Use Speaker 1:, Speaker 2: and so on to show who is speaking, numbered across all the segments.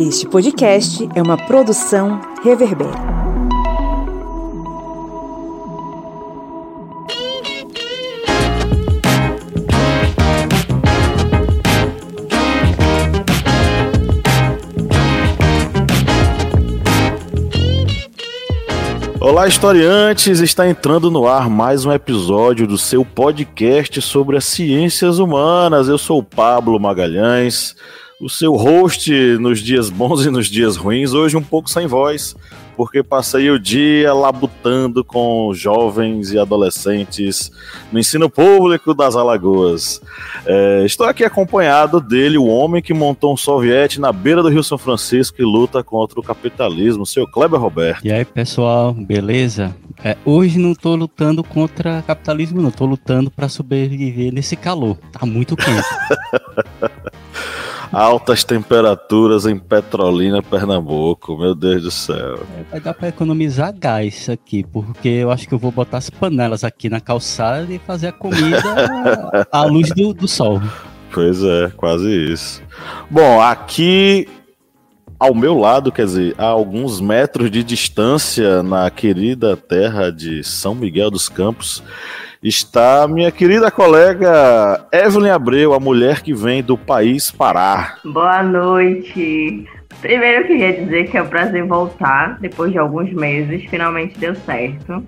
Speaker 1: Este podcast é uma produção Reverber.
Speaker 2: Olá, historiantes! Está entrando no ar mais um episódio do seu podcast sobre as ciências humanas. Eu sou o Pablo Magalhães o seu host nos dias bons e nos dias ruins, hoje um pouco sem voz, porque passei o dia labutando com jovens e adolescentes no ensino público das Alagoas. É, estou aqui acompanhado dele, o homem que montou um soviete na beira do Rio São Francisco e luta contra o capitalismo, seu Kleber Roberto.
Speaker 3: E aí, pessoal, beleza? É, hoje não estou lutando contra capitalismo, não, estou lutando para sobreviver nesse calor. Tá muito quente.
Speaker 2: altas temperaturas em Petrolina, Pernambuco. Meu Deus do céu.
Speaker 3: É, vai dar para economizar gás aqui, porque eu acho que eu vou botar as panelas aqui na calçada e fazer a comida à luz do, do sol.
Speaker 2: Pois é, quase isso. Bom, aqui ao meu lado, quer dizer, a alguns metros de distância, na querida terra de São Miguel dos Campos, está minha querida colega Evelyn Abreu, a mulher que vem do país Pará.
Speaker 4: Boa noite. Primeiro eu queria dizer que é um prazer voltar depois de alguns meses, finalmente deu certo.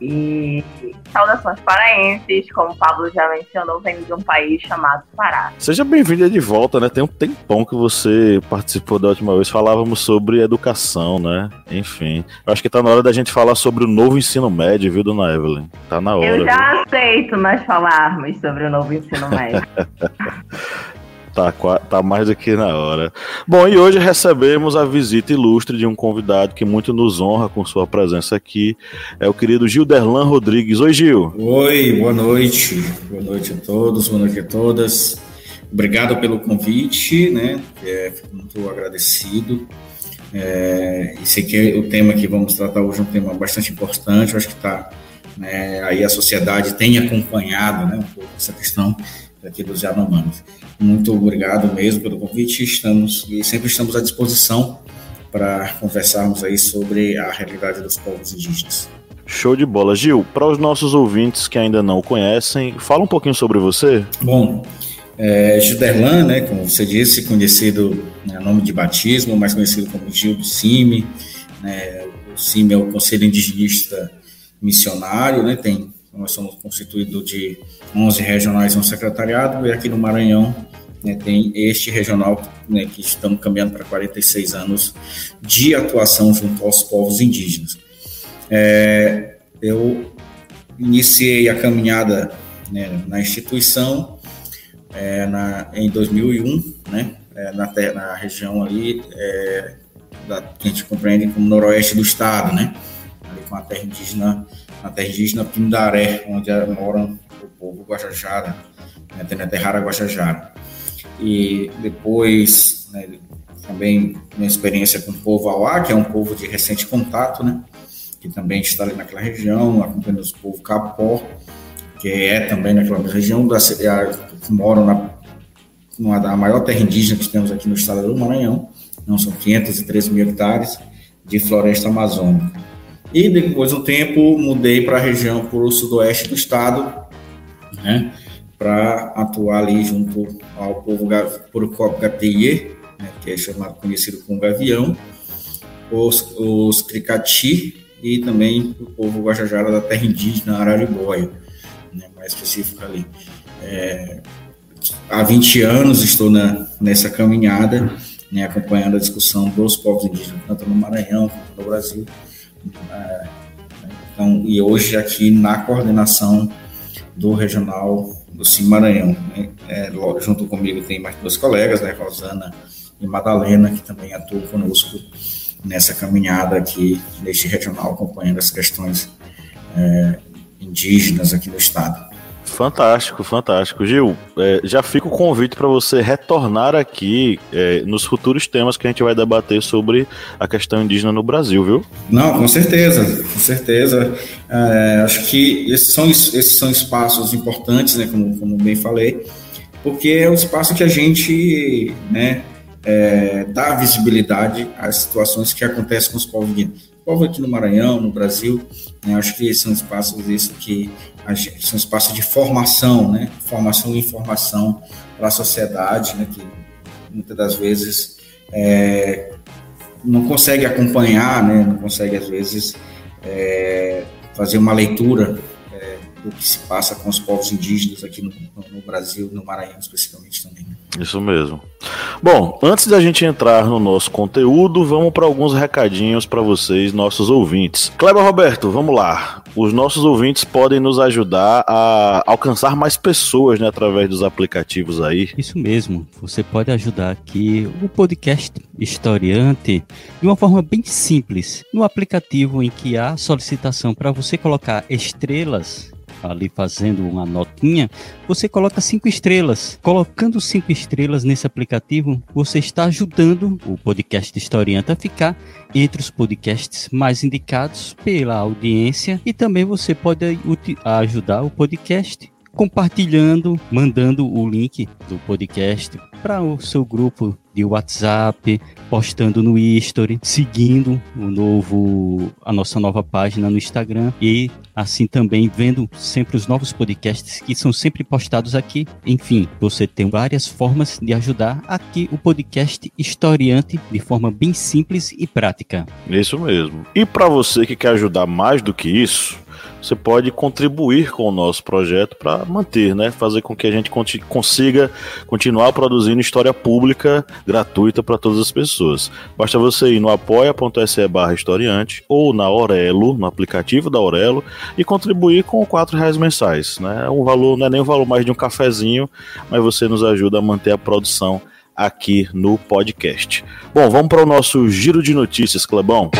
Speaker 4: E saudações paraenses, como o Pablo já mencionou, vem de um país chamado Pará.
Speaker 2: Seja bem-vinda de volta, né? Tem um tempão que você participou da última vez, falávamos sobre educação, né? Enfim, eu acho que tá na hora da gente falar sobre o novo ensino médio, viu, dona Evelyn? Tá na hora.
Speaker 4: Eu já viu? aceito nós falarmos sobre o novo ensino médio.
Speaker 2: Tá, tá mais do que na hora. Bom, e hoje recebemos a visita ilustre de um convidado que muito nos honra com sua presença aqui. É o querido Gilderlan Rodrigues. Oi, Gil.
Speaker 5: Oi, boa noite. Boa noite a todos, boa noite a todas. Obrigado pelo convite, né? É, fico muito agradecido. É, e sei que o tema que vamos tratar hoje é um tema bastante importante. Eu acho que está né, aí a sociedade tem acompanhado né, um pouco essa questão aqui dos Yanomamis. Muito obrigado mesmo pelo convite. Estamos e sempre estamos à disposição para conversarmos aí sobre a realidade dos povos indígenas.
Speaker 2: Show de bola. Gil, para os nossos ouvintes que ainda não o conhecem, fala um pouquinho sobre você.
Speaker 5: Bom, é, Gilderlan, né, como você disse, conhecido né, nome de batismo, mais conhecido como Gil do CIMI. Né, o CIMI é o Conselho Indigenista Missionário, né, tem nós somos constituídos de 11 regionais no secretariado e aqui no Maranhão né, tem este regional né, que estamos caminhando para 46 anos de atuação junto aos povos indígenas. É, eu iniciei a caminhada né, na instituição é, na, em 2001, né, é, na, na, região ali é, da, que a gente compreende como noroeste do estado, né, ali com a terra indígena na terra indígena Pindaré, onde mora o povo Guajajara, né, Teneterrara Guajajara. E depois, né, também minha experiência com o povo Auá, que é um povo de recente contato, né, que também está ali naquela região, acompanhando os povos Capó, que é também naquela região, da, que moram na, numa da maior terra indígena que temos aqui no estado do Maranhão, não são 513 mil hectares de floresta amazônica. E depois do tempo mudei para a região para o sudoeste do estado, né, para atuar ali junto ao povo Purucopo Gateye, né, que é chamado conhecido como Gavião, os, os Cricati e também o povo Guajajara da terra indígena Araribóia, né, mais específico ali. É, há 20 anos estou na, nessa caminhada, né, acompanhando a discussão dos povos indígenas, tanto no Maranhão quanto no Brasil, então, e hoje aqui na coordenação do regional do Sim Maranhão. Né? É, junto comigo tem mais duas colegas, né, Rosana e Madalena, que também atuam conosco nessa caminhada aqui neste regional, acompanhando as questões é, indígenas aqui no estado.
Speaker 2: Fantástico, fantástico. Gil, é, já fica o convite para você retornar aqui é, nos futuros temas que a gente vai debater sobre a questão indígena no Brasil, viu?
Speaker 5: Não, com certeza, com certeza. É, acho que esses são, esses são espaços importantes, né, como, como bem falei, porque é o espaço que a gente né, é, dar visibilidade às situações que acontecem com os povos indígenas. Povo aqui no Maranhão, no Brasil, né, acho que são espaços isso que são espaços de formação, né, formação e informação para a sociedade, né, que muitas das vezes é, não consegue acompanhar, né, não consegue às vezes é, fazer uma leitura do que se passa com os povos indígenas aqui no, no Brasil, no Maranhão especificamente também.
Speaker 2: Isso mesmo. Bom, antes da gente entrar no nosso conteúdo, vamos para alguns recadinhos para vocês, nossos ouvintes. Kleber Roberto, vamos lá. Os nossos ouvintes podem nos ajudar a alcançar mais pessoas, né, através dos aplicativos aí.
Speaker 3: Isso mesmo. Você pode ajudar aqui o podcast Historiante de uma forma bem simples, no aplicativo em que há solicitação para você colocar estrelas ali fazendo uma notinha, você coloca cinco estrelas. Colocando cinco estrelas nesse aplicativo, você está ajudando o podcast Historiante a ficar entre os podcasts mais indicados pela audiência e também você pode ajudar o podcast compartilhando, mandando o link do podcast para o seu grupo de WhatsApp, postando no History, seguindo o novo a nossa nova página no Instagram e assim também vendo sempre os novos podcasts que são sempre postados aqui. Enfim, você tem várias formas de ajudar aqui o podcast Historiante de forma bem simples e prática.
Speaker 2: Isso mesmo. E para você que quer ajudar mais do que isso, você pode contribuir com o nosso projeto para manter, né? Fazer com que a gente consiga continuar produzindo história pública gratuita para todas as pessoas. Basta você ir no apoia.se barra historiante ou na Aurelo, no aplicativo da Aurelo, e contribuir com quatro reais mensais. Né? Um valor, não é nem o valor mais de um cafezinho, mas você nos ajuda a manter a produção aqui no podcast. Bom, vamos para o nosso giro de notícias, Clebão.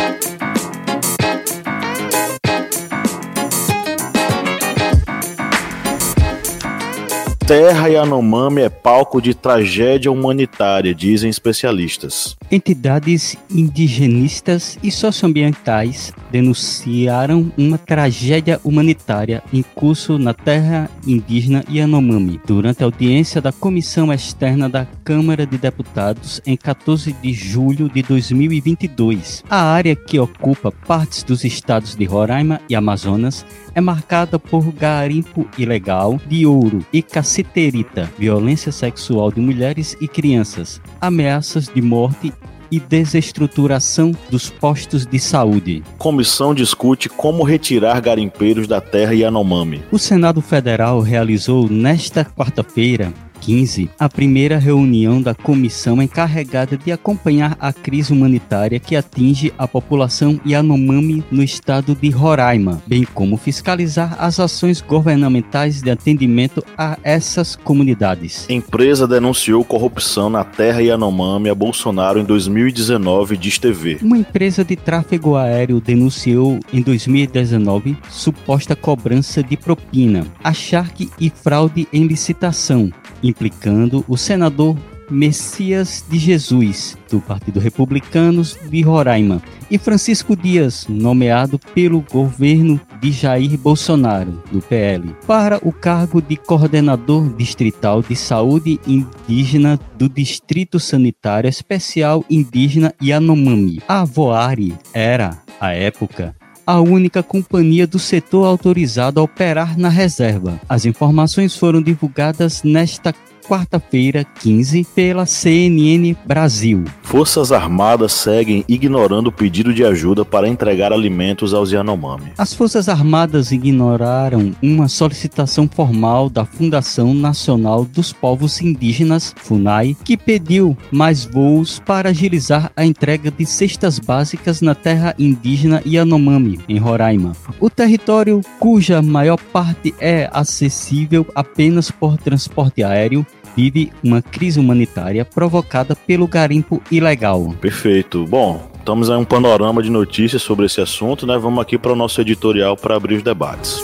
Speaker 2: Terra Yanomami é palco de tragédia humanitária, dizem especialistas.
Speaker 3: Entidades indigenistas e socioambientais denunciaram uma tragédia humanitária em curso na terra indígena Yanomami durante a audiência da Comissão Externa da Câmara de Deputados em 14 de julho de 2022. A área que ocupa partes dos estados de Roraima e Amazonas é marcada por garimpo ilegal de ouro e caceterita, violência sexual de mulheres e crianças, ameaças de morte e desestruturação dos postos de saúde.
Speaker 2: Comissão discute como retirar garimpeiros da terra Yanomami.
Speaker 3: O Senado Federal realizou nesta quarta-feira 2015, a primeira reunião da comissão encarregada de acompanhar a crise humanitária que atinge a população Yanomami no estado de Roraima, bem como fiscalizar as ações governamentais de atendimento a essas comunidades.
Speaker 2: Empresa denunciou corrupção na terra Yanomami a Bolsonaro em 2019, diz TV.
Speaker 3: Uma empresa de tráfego aéreo denunciou em 2019 suposta cobrança de propina, acharque e fraude em licitação, implicando o senador Messias de Jesus, do Partido Republicano de Roraima, e Francisco Dias, nomeado pelo governo de Jair Bolsonaro, do PL, para o cargo de coordenador distrital de saúde indígena do Distrito Sanitário Especial Indígena Yanomami. A Voari era, à época, a única companhia do setor autorizada a operar na reserva. As informações foram divulgadas nesta quarta-feira, 15, pela CNN Brasil.
Speaker 2: Forças Armadas seguem ignorando o pedido de ajuda para entregar alimentos aos Yanomami.
Speaker 3: As Forças Armadas ignoraram uma solicitação formal da Fundação Nacional dos Povos Indígenas, FUNAI, que pediu mais voos para agilizar a entrega de cestas básicas na terra indígena Yanomami, em Roraima. O território, cuja maior parte é acessível apenas por transporte aéreo, vive uma crise humanitária provocada pelo garimpo ilegal.
Speaker 2: Perfeito. Bom, estamos aí um panorama de notícias sobre esse assunto, né? Vamos aqui para o nosso editorial para abrir os debates.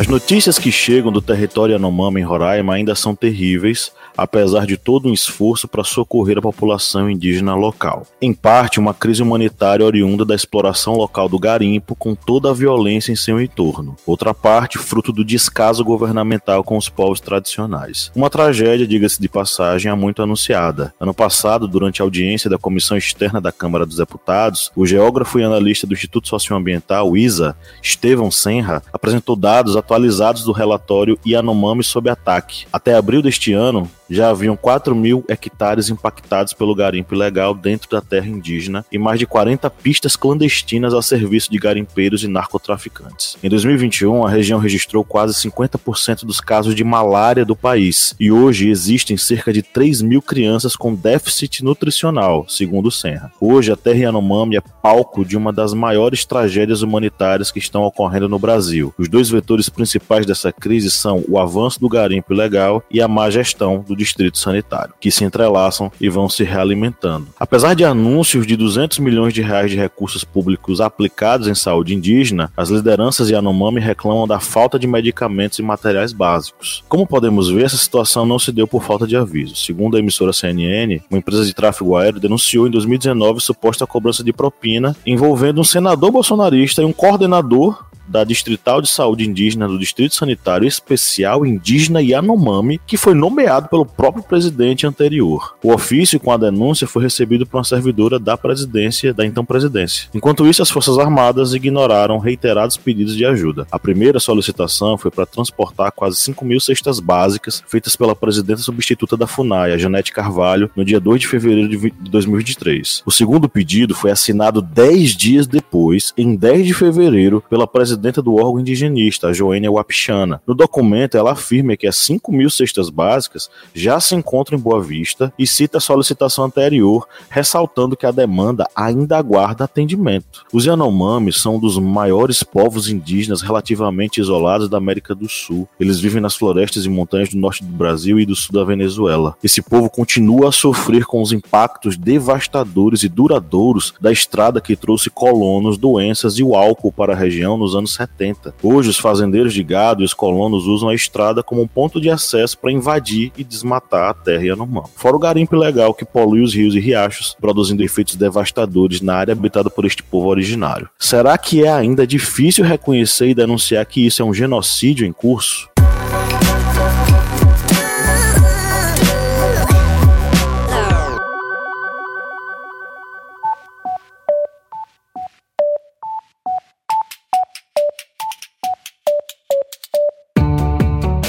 Speaker 2: As notícias que chegam do território Yanomami em Roraima ainda são terríveis, apesar de todo um esforço para socorrer a população indígena local. Em parte, uma crise humanitária oriunda da exploração local do garimpo com toda a violência em seu entorno. Outra parte, fruto do descaso governamental com os povos tradicionais. Uma tragédia, diga-se de passagem, há muito anunciada. Ano passado, durante a audiência da Comissão Externa da Câmara dos Deputados, o geógrafo e analista do Instituto Socioambiental, ISA, Estevão Senra, apresentou dados atualizados do relatório Yanomami sob ataque. Até abril deste ano, já haviam 4 mil hectares impactados pelo garimpo ilegal dentro da terra indígena e mais de 40 pistas clandestinas a serviço de garimpeiros e narcotraficantes. Em 2021, a região registrou quase 50% dos casos de malária do país e hoje existem cerca de 3 mil crianças com déficit nutricional, segundo o Senra. Hoje, a terra Yanomami é palco de uma das maiores tragédias humanitárias que estão ocorrendo no Brasil. Os dois vetores principais dessa crise são o avanço do garimpo ilegal e a má gestão do distrito sanitário, que se entrelaçam e vão se realimentando. Apesar de anúncios de 200 milhões de reais de recursos públicos aplicados em saúde indígena, as lideranças Yanomami reclamam da falta de medicamentos e materiais básicos. Como podemos ver, essa situação não se deu por falta de aviso. Segundo a emissora CNN, uma empresa de tráfego aéreo denunciou em 2019 suposta cobrança de propina envolvendo um senador bolsonarista e um coordenador da Distrital de Saúde Indígena do Distrito Sanitário Especial Indígena Yanomami, que foi nomeado pelo próprio presidente anterior. O ofício com a denúncia foi recebido por uma servidora da presidência, da então presidência. Enquanto isso, as Forças Armadas ignoraram reiterados pedidos de ajuda. A primeira solicitação foi para transportar quase 5 mil cestas básicas feitas pela presidenta substituta da FUNAI, a Janete Carvalho, no dia 2 de fevereiro de 2023. O segundo pedido foi assinado 10 dias depois, em 10 de fevereiro, pela presidenta presidenta do órgão indigenista, a Joênia Wapichana. No documento, ela afirma que as 5 mil cestas básicas já se encontram em Boa Vista e cita a solicitação anterior, ressaltando que a demanda ainda aguarda atendimento. Os Yanomamis são um dos maiores povos indígenas relativamente isolados da América do Sul. Eles vivem nas florestas e montanhas do norte do Brasil e do sul da Venezuela. Esse povo continua a sofrer com os impactos devastadores e duradouros da estrada que trouxe colonos, doenças e o álcool para a região nos anos anos 70. Hoje, os fazendeiros de gado e os colonos usam a estrada como um ponto de acesso para invadir e desmatar a terra Yanomami. Fora o garimpo ilegal que polui os rios e riachos, produzindo efeitos devastadores na área habitada por este povo originário. Será que é ainda difícil reconhecer e denunciar que isso é um genocídio em curso?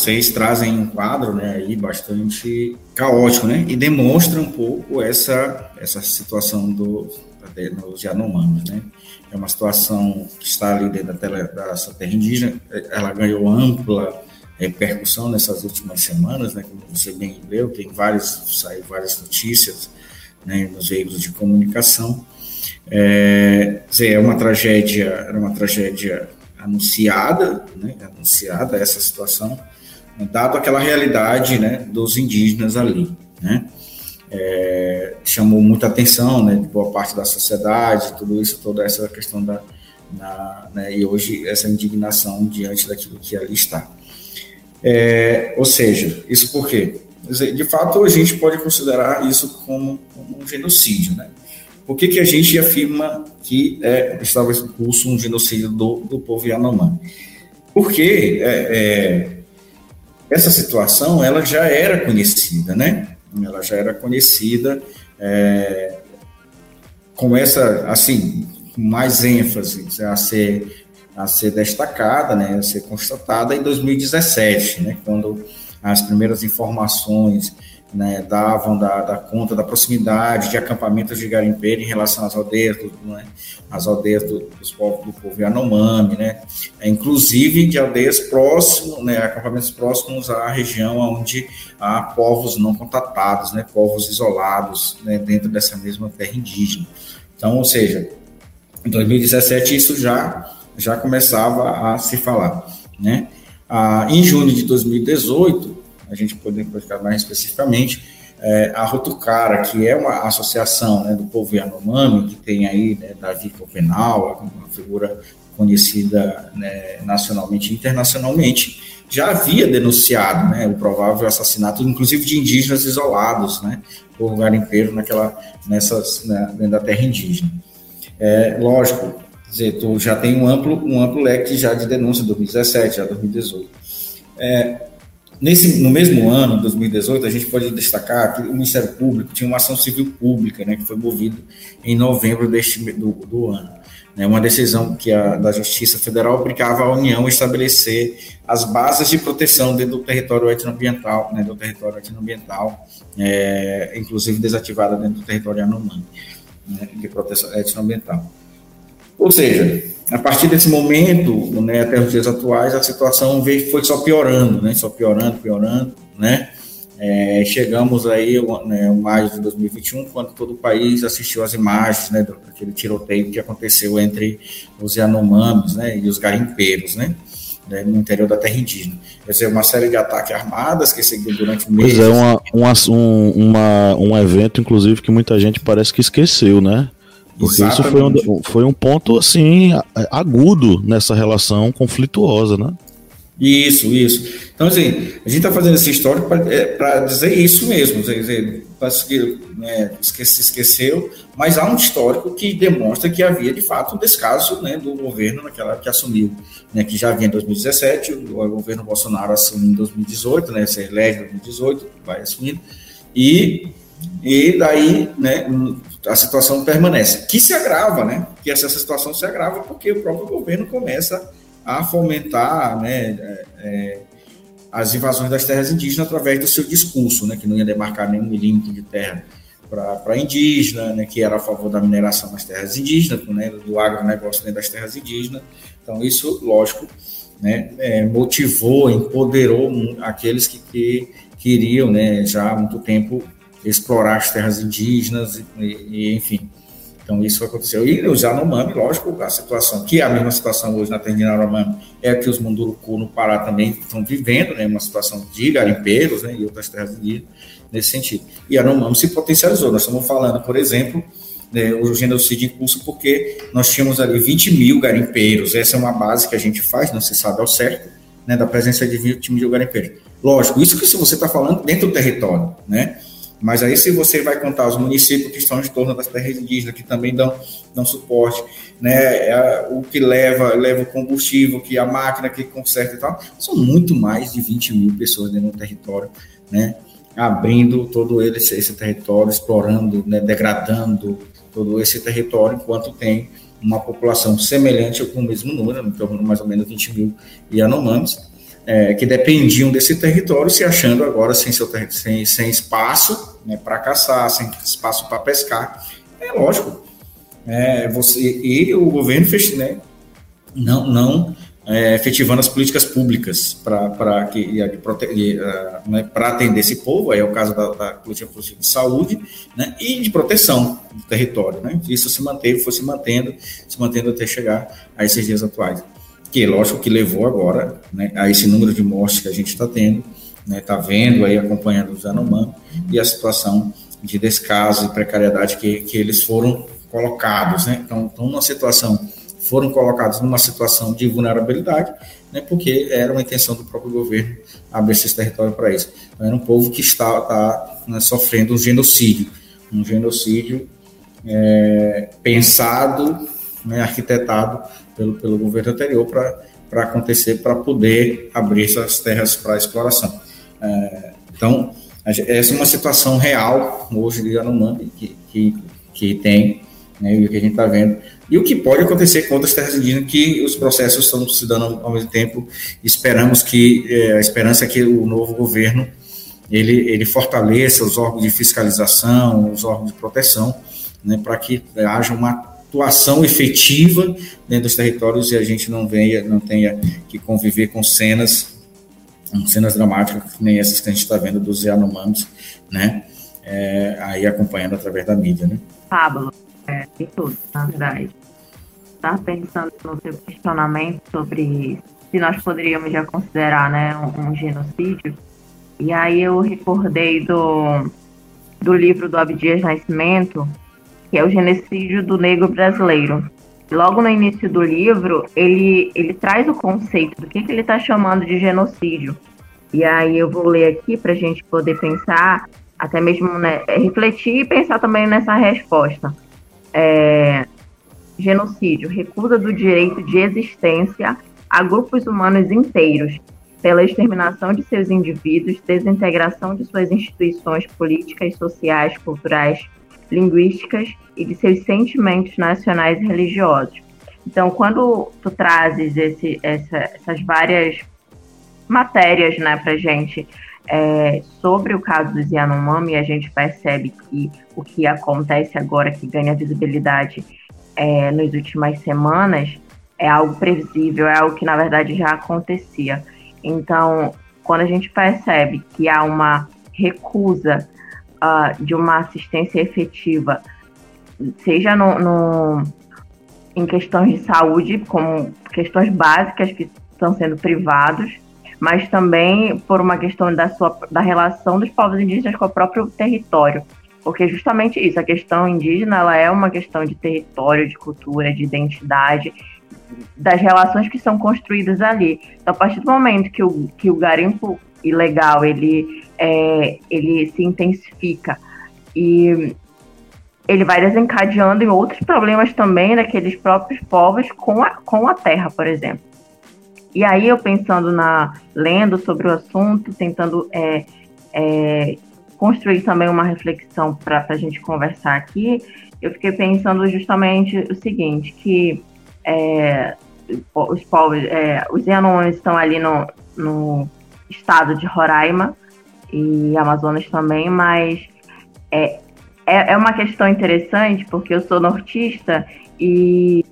Speaker 5: Vocês trazem um quadro, né, aí bastante caótico, né, e demonstra um pouco essa essa situação do nos Yanomamis, né? É uma situação que está ali dentro da, tela, sua terra indígena, ela ganhou ampla repercussão nessas últimas semanas, né? Como você bem leu, tem vários, saiu várias notícias, né, nos veículos de comunicação. É, é uma tragédia, era uma tragédia anunciada, né, anunciada essa situação, dado aquela realidade né, dos indígenas ali. Né? É, chamou muita atenção né, de boa parte da sociedade, tudo isso, toda essa questão da. Na, né, e hoje essa indignação diante daquilo que ali está. É, ou seja, isso por quê? De fato, a gente pode considerar isso como, como um genocídio. Né? Por que, que a gente afirma que é, estava em curso um genocídio do, do povo Yanomami? Porque é, é essa situação ela já era conhecida, né? Ela já era conhecida é, com essa, assim, mais ênfase a ser a ser destacada, né, a ser constatada em 2017, né, quando as primeiras informações né, davam da, da, conta da proximidade de acampamentos de garimpeiro em relação às aldeias, do, né, às aldeias do, dos povos do povo Yanomami, né, é, inclusive de aldeias próximos, né, acampamentos próximos à região onde há povos não contatados, né, povos isolados né, dentro dessa mesma terra indígena. Então, ou seja, em 2017 isso já já começava a se falar, né? Ah, em junho de 2018 a gente poder ficar mais especificamente, é, a Rotucara, que é uma associação né, do povo Yanomami, que tem aí né, Davi Copenal, uma figura conhecida né, nacionalmente e internacionalmente, já havia denunciado né, o provável assassinato, inclusive de indígenas isolados, né, por garimpeiro naquela, nessas, né, dentro da terra indígena. É, lógico, dizer, tu já tem um amplo, um amplo leque já de denúncia, 2017, já 2018. É, Nesse, no mesmo ano, 2018, a gente pode destacar que o Ministério Público tinha uma ação civil pública, né, que foi movida em novembro deste, do, do ano. Né, uma decisão que a, da Justiça Federal obrigava a União a estabelecer as bases de proteção dentro do território etnoambiental, né, do território etnoambiental, é, inclusive desativada dentro do território Yanomami, né, de proteção etnoambiental. Ou seja, a partir desse momento, né, até os dias atuais, a situação veio, foi só piorando, né, só piorando, piorando, né, é, chegamos aí, né, maio de 2021, quando todo o país assistiu às imagens, né, daquele tiroteio que aconteceu entre os Yanomamis, né, e os garimpeiros, né, né, no interior da terra indígena. Quer dizer, uma série de ataques armados que seguiu durante meses.
Speaker 2: Pois é, uma, um, uma, um evento, inclusive, que muita gente parece que esqueceu, né? Porque isso foi um, foi um ponto, assim, agudo nessa relação conflituosa, né?
Speaker 5: Isso, isso. Então, assim, a gente está fazendo esse histórico para é, dizer isso mesmo, quer dizer, né, esquece, esqueceu, mas há um histórico que demonstra que havia, de fato, um descaso né, do governo naquela que assumiu, né, que já havia em 2017, o, o governo Bolsonaro assumiu em 2018, né, se elege em 2018, vai assumindo, e, e daí, né, a situação permanece, que se agrava, né? Que essa situação se agrava porque o próprio governo começa a fomentar, né, é, é, as invasões das terras indígenas através do seu discurso, né, que não ia demarcar nenhum milímetro de terra para indígena, né, que era a favor da mineração nas terras indígenas, né, do agronegócio dentro das terras indígenas. Então, isso, lógico, né, é, motivou, empoderou aqueles que, que queriam né, já há muito tempo explorar as terras indígenas e, e enfim. Então isso aconteceu. E os Yanomami, lógico, a situação, que é a mesma situação hoje na terra de é que os Munduruku no Pará também estão vivendo, né, uma situação de garimpeiros né, e outras terras indígenas nesse sentido. E Yanomami se potencializou. Nós estamos falando, por exemplo, né, o genocídio em curso porque nós tínhamos ali 20 mil garimpeiros. Essa é uma base que a gente faz, não se sabe ao certo, né, da presença de 20 mil garimpeiros. Lógico, isso que se você está falando dentro do território, né? Mas aí, se você vai contar os municípios que estão em torno das terras indígenas, que também dão, dão suporte, né, é, o que leva, leva o combustível, que a máquina que conserta e tal, são muito mais de 20 mil pessoas dentro do território, né, abrindo todo esse, esse território, explorando, né, degradando todo esse território, enquanto tem uma população semelhante com o mesmo número, em torno de mais ou menos 20 mil Yanomamis, é, que dependiam desse território, se achando agora sem, seu, sem, sem espaço né, para caçar, sem espaço para pescar. É lógico. É, você, e o governo fez, né, não, não é, efetivando as políticas públicas para que né, atender esse povo, aí é o caso da, da política de saúde né, e de proteção do território. Né? Isso se manteve, foi se mantendo, se mantendo até chegar a esses dias atuais que lógico que levou agora né, a esse número de mortes que a gente está tendo, está né, tá vendo aí, acompanhando os Yanomami, e a situação de descaso e precariedade que, que eles foram colocados, né? Então, estão numa situação, foram colocados numa situação de vulnerabilidade, né? Porque era uma intenção do próprio governo abrir esse território para isso. Então, era um povo que está, está né, sofrendo um genocídio, um genocídio é, pensado, né, arquitetado pelo, pelo governo anterior para acontecer, para poder abrir essas terras para exploração. É, então, essa é uma situação real hoje de Yanomami que, que, que tem né, e o que a gente está vendo, e o que pode acontecer com outras terras indígenas, que os processos estão se dando ao mesmo tempo, esperamos que, é, a esperança é que o novo governo, ele, ele fortaleça os órgãos de fiscalização, os órgãos de proteção, né, para que haja uma atuação efetiva dentro dos territórios e a gente não venha, não tenha que conviver com cenas, cenas dramáticas, nem essas que a gente está vendo dos Yanomamis, né, é, aí acompanhando através da mídia, né.
Speaker 4: Pablo, é, e tudo, na verdade. Estava pensando no seu questionamento sobre se nós poderíamos já considerar né, um, um genocídio. E aí eu recordei do, do livro do Abdias Nascimento, que é o genocídio do negro brasileiro. Logo no início do livro, ele, ele traz o conceito do que, que ele está chamando de genocídio. E aí eu vou ler aqui para a gente poder pensar, até mesmo né, refletir e pensar também nessa resposta. É, genocídio, recusa do direito de existência a grupos humanos inteiros, pela exterminação de seus indivíduos, desintegração de suas instituições políticas, sociais, culturais, linguísticas e de seus sentimentos nacionais e religiosos. Então, quando tu trazes esse, essa, essas várias matérias né, para gente é, sobre o caso dos Yanomami, a gente percebe que o que acontece agora, que ganha visibilidade é, nas últimas semanas, é algo previsível, é algo que na verdade já acontecia. Então, quando a gente percebe que há uma recusa uh, de uma assistência efetiva, seja no, no, em questões de saúde, como questões básicas que estão sendo privados, mas também por uma questão da, sua, da relação dos povos indígenas com o próprio território. Porque justamente isso, a questão indígena ela é uma questão de território, de cultura, de identidade, das relações que são construídas ali. Então, a partir do momento que o, que o garimpo ilegal ele, é, ele se intensifica e ele vai desencadeando em outros problemas também daqueles próprios povos com a, com a terra, por exemplo. E aí eu pensando na lendo sobre o assunto, tentando é, é, construir também uma reflexão para a gente conversar aqui, eu fiquei pensando justamente o seguinte, que é, os povos, é, os Yanomamis estão ali no, no estado de Roraima e Amazonas também, mas é, é, é uma questão interessante porque eu sou nortista e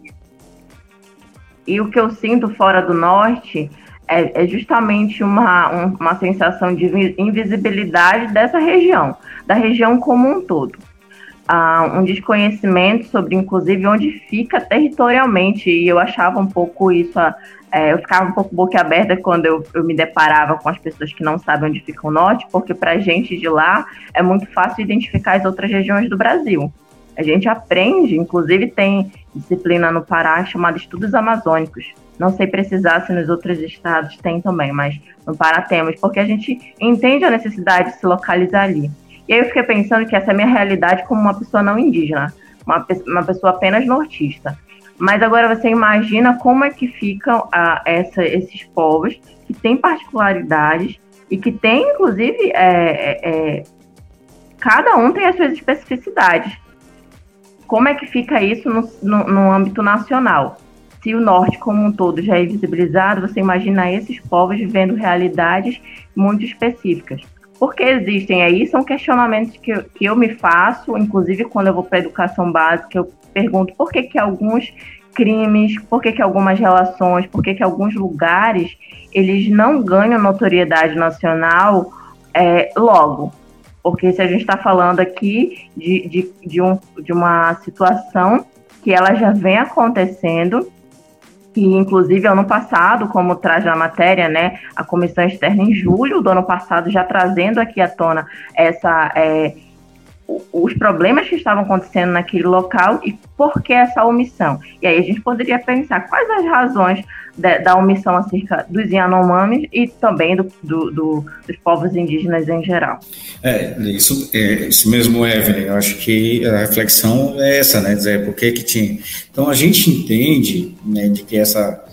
Speaker 4: e o que eu sinto fora do norte é, é justamente uma, um, uma sensação de invisibilidade dessa região, da região como um todo. Ah, um desconhecimento sobre, inclusive, onde fica territorialmente, e eu achava um pouco isso, é, eu ficava um pouco boquiaberta quando eu, eu, me deparava com as pessoas que não sabem onde fica o norte, porque para a gente de lá é muito fácil identificar as outras regiões do Brasil. A gente aprende, inclusive tem disciplina no Pará chamada Estudos Amazônicos. Não sei precisar se nos outros estados tem também, mas no Pará temos, porque a gente entende a necessidade de se localizar ali. E aí eu fiquei pensando que essa é a minha realidade como uma pessoa não indígena, uma, uma pessoa apenas nortista. Mas agora você imagina como é que ficam ah, essa, esses povos que têm particularidades e que têm, inclusive, é, é, é cada um tem as suas especificidades como é que fica isso no, no, no âmbito nacional? Se o norte como um todo já é visibilizado, você imagina esses povos vivendo realidades muito específicas. Por que existem aí? São questionamentos que eu, que eu me faço, inclusive quando eu vou para educação básica, eu pergunto por que, que alguns crimes, por que, que algumas relações, por que, que alguns lugares eles não ganham notoriedade nacional é, logo. Porque se a gente está falando aqui de, de, de, um, de uma situação que ela já vem acontecendo, que inclusive ano passado, como traz na matéria, né, a comissão externa em julho do ano passado já trazendo aqui à tona essa é, os problemas que estavam acontecendo naquele local e por que essa omissão. E aí a gente poderia pensar quais as razões da, da omissão acerca dos Yanomamis e também do, do, do, dos povos indígenas em geral.
Speaker 5: É, isso, é, isso mesmo, Evelyn. Eu acho que a reflexão é essa, né? Dizer, por que que tinha... Então a gente entende né, de que essa...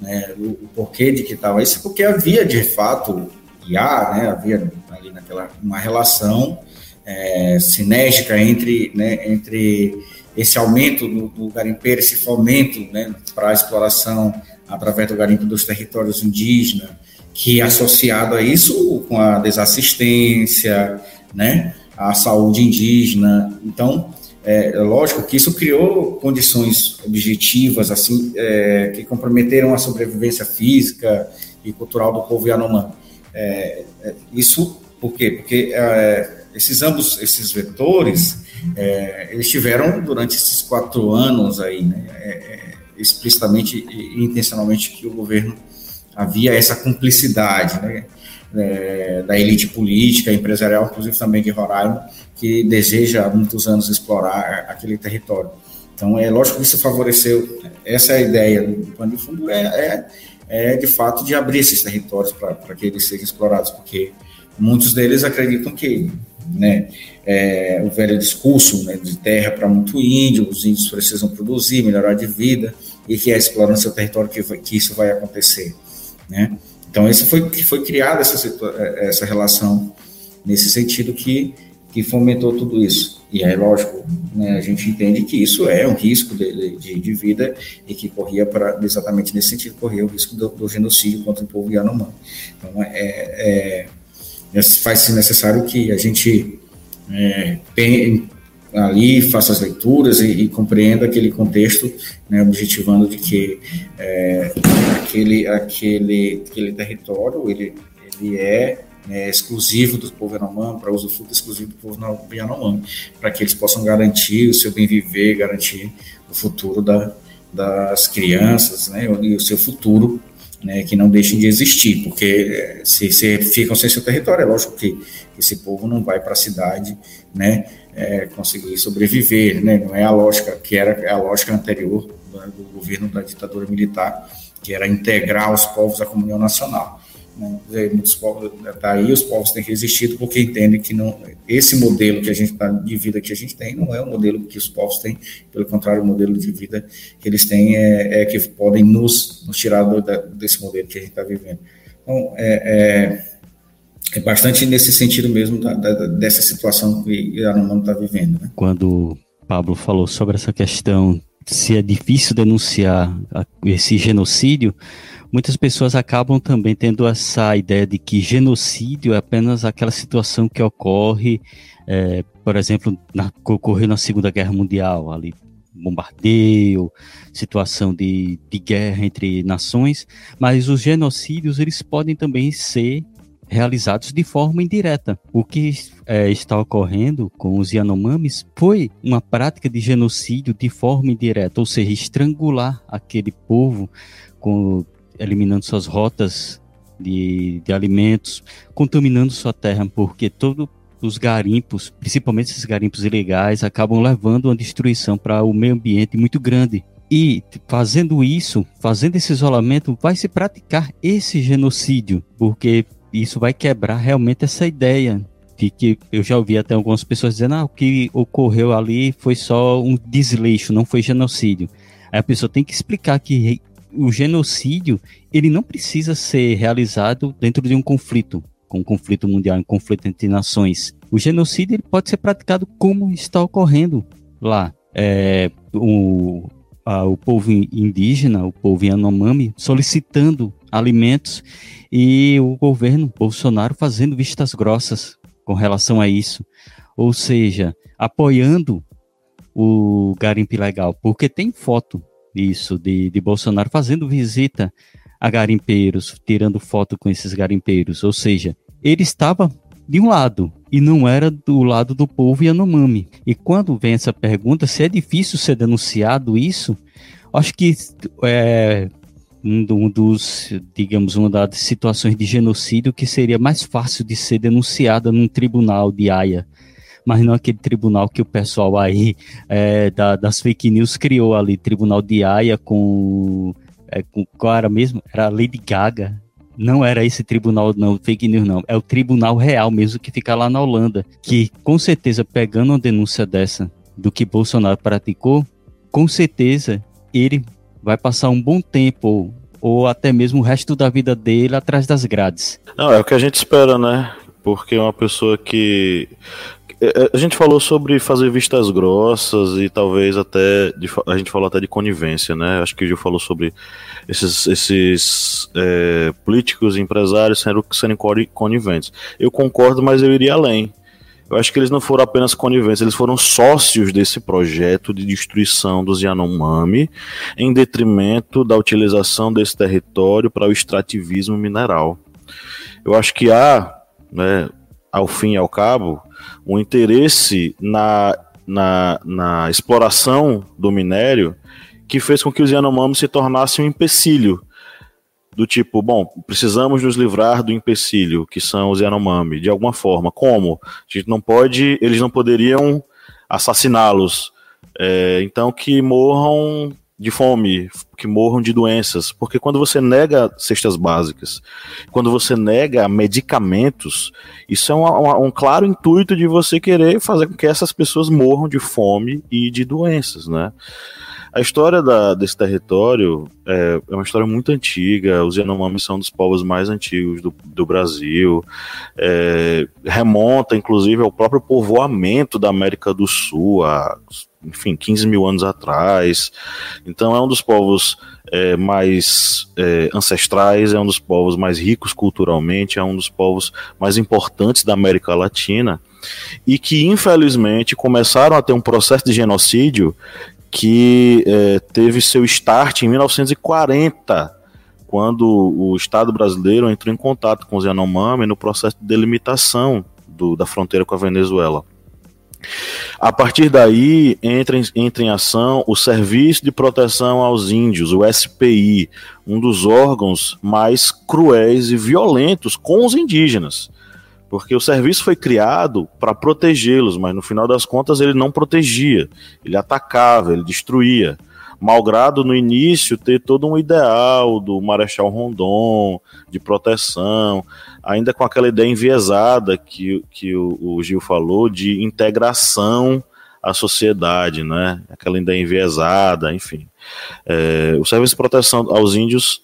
Speaker 5: Né, o, porquê de que estava isso, porque havia de fato, e há, né, havia ali naquela uma relação é, sinérgica entre, né, entre esse aumento do, do garimpeiro, esse fomento né, para a exploração através do garimpo dos territórios indígenas, que associado a isso com a desassistência, né, a saúde indígena. Então, é, é lógico que isso criou condições objetivas assim é, que comprometeram a sobrevivência física e cultural do povo Yanomami. É, é, isso por quê? Porque é, esses ambos esses vetores é, eles tiveram durante esses quatro anos aí, né, explicitamente e intencionalmente que o governo havia essa cumplicidade, né? É, da elite política, empresarial, inclusive também de Roraima, que deseja há muitos anos explorar aquele território. Então, é lógico que isso favoreceu, essa é a ideia do Pano de Fundo, é, é, é, de fato de abrir esses territórios para que eles sejam explorados, porque muitos deles acreditam que né, é, o velho discurso né, de terra para muito índio, os índios precisam produzir, melhorar de vida, e que é explorando seu território que, que isso vai acontecer. Né? Então, esse foi que foi criada essa, é, essa relação nesse sentido que, que fomentou tudo isso. E é lógico, né, a gente entende que isso é um risco de, de, de vida e que corria para exatamente nesse sentido, corria o risco do, do genocídio contra o povo Yanomami. Então, é, é, faz-se necessário que a gente é, ali, faça as leituras e, e compreenda aquele contexto, né, objetivando de que é, aquele, aquele, aquele território ele, ele é né, exclusivo do povo Yanomami, para uso fruto exclusivo do povo Yanomami, para que eles possam garantir o seu bem viver, garantir o futuro da, das crianças, né, e o seu futuro, né, que não deixem de existir, porque é, se, se ficam sem seu território, é lógico que esse povo não vai para a cidade, né, é, conseguir sobreviver, né? Não é a lógica que era a lógica anterior do, do governo da ditadura militar, que era integrar os povos à comunhão nacional. Né? Muitos povos, daí os povos têm resistido porque entendem que não, esse modelo que a gente tá, de vida que a gente tem não é o modelo que os povos têm, pelo contrário, o modelo de vida que eles têm é, é que podem nos, nos tirar do, da, desse modelo que a gente está vivendo. Então, é, é é bastante nesse sentido mesmo da, da, dessa situação que o Yanomami está vivendo. Né?
Speaker 3: Quando Pablo falou sobre essa questão se é difícil denunciar esse genocídio, muitas pessoas acabam também tendo essa ideia de que genocídio é apenas aquela situação que ocorre, é, por exemplo, na, ocorreu na Segunda Guerra Mundial, ali bombardeio, situação de, de guerra entre nações, mas os genocídios eles podem também ser realizados de forma indireta. O que é, está ocorrendo com os Yanomamis foi uma prática de genocídio de forma indireta, ou seja, estrangular aquele povo com, eliminando suas rotas de, de alimentos, contaminando sua terra, porque todo os garimpos, principalmente esses garimpos ilegais, acabam levando uma destruição para o meio ambiente muito grande. E fazendo isso, fazendo esse isolamento, vai se praticar esse genocídio, porque isso vai quebrar realmente essa ideia de que eu já ouvi até algumas pessoas dizendo ah, o que ocorreu ali foi só um desleixo, não foi genocídio. Aí a pessoa tem que explicar que o genocídio ele não precisa ser realizado dentro de um conflito, com um conflito mundial, um conflito entre nações. O genocídio ele pode ser praticado como está ocorrendo lá. É, o, a, o povo indígena, o povo Yanomami, solicitando alimentos e o governo Bolsonaro fazendo vistas grossas com relação a isso. Ou seja, apoiando o garimpo ilegal, porque tem foto disso, de, de Bolsonaro fazendo visita a garimpeiros, tirando foto com esses garimpeiros. Ou seja, ele estava de um lado e não era do lado do povo Yanomami. E quando vem essa pergunta, se é difícil ser denunciado isso, acho que é, um dos, digamos, uma das situações de genocídio que seria mais fácil de ser denunciada num tribunal de Haia, mas não aquele tribunal que o pessoal aí é, da, das fake news criou ali, tribunal de Haia com, é, com qual era mesmo? Era a Lady Gaga, não era esse tribunal, não, fake news não. É o tribunal real mesmo que fica lá na Holanda. Que com certeza, pegando uma denúncia dessa do que Bolsonaro praticou, com certeza ele vai passar um bom tempo ou até mesmo o resto da vida dele atrás das grades.
Speaker 2: Não, é o que a gente espera, né? Porque uma pessoa que a gente falou sobre fazer vistas grossas e talvez até. De, a gente falou até de conivência, né? Acho que o Gil falou sobre esses, esses é, políticos e empresários sendo, sendo coniventes. Eu concordo, mas eu iria além. Eu acho que eles não foram apenas coniventes, eles foram sócios desse projeto de destruição dos Yanomami, em detrimento da utilização desse território para o extrativismo mineral. Eu acho que há, né, ao fim e ao cabo, um interesse na, na, na exploração do minério que fez com que os Yanomami se tornassem um empecilho do tipo, bom, precisamos nos livrar do empecilho, que são os Yanomami, de alguma forma. Como? A gente não pode, eles não poderiam assassiná-los. É, então que morram de fome, que morram de doenças, porque quando você nega cestas básicas, quando você nega medicamentos, isso é um, um, um, claro intuito de você querer fazer com que essas pessoas morram de fome e de doenças, né? A história da, desse território é, é, uma história muito antiga. Os Yanomami são dos povos mais antigos do, do Brasil. É, remonta, inclusive, ao próprio povoamento da América do Sul, há, enfim, 15 mil anos atrás. Então, é um dos povos é, mais é, ancestrais, é um dos povos mais ricos culturalmente, é um dos povos mais importantes da América Latina e que infelizmente começaram a ter um processo de genocídio que é, teve seu start em 1940, quando o Estado brasileiro entrou em contato com os Yanomami no processo de delimitação do, da fronteira com a Venezuela. A partir daí, entra em, entra em ação o Serviço de Proteção aos Índios, o SPI, um dos órgãos mais cruéis e violentos com os indígenas porque o serviço foi criado para protegê-los, mas no final das contas ele não protegia, ele atacava, ele destruía. Malgrado no início ter todo um ideal do Marechal Rondon, de proteção, ainda com aquela ideia enviesada que, que o, o Gil falou de integração à sociedade, né? Aquela ideia enviesada, enfim. É, o Serviço de Proteção aos Índios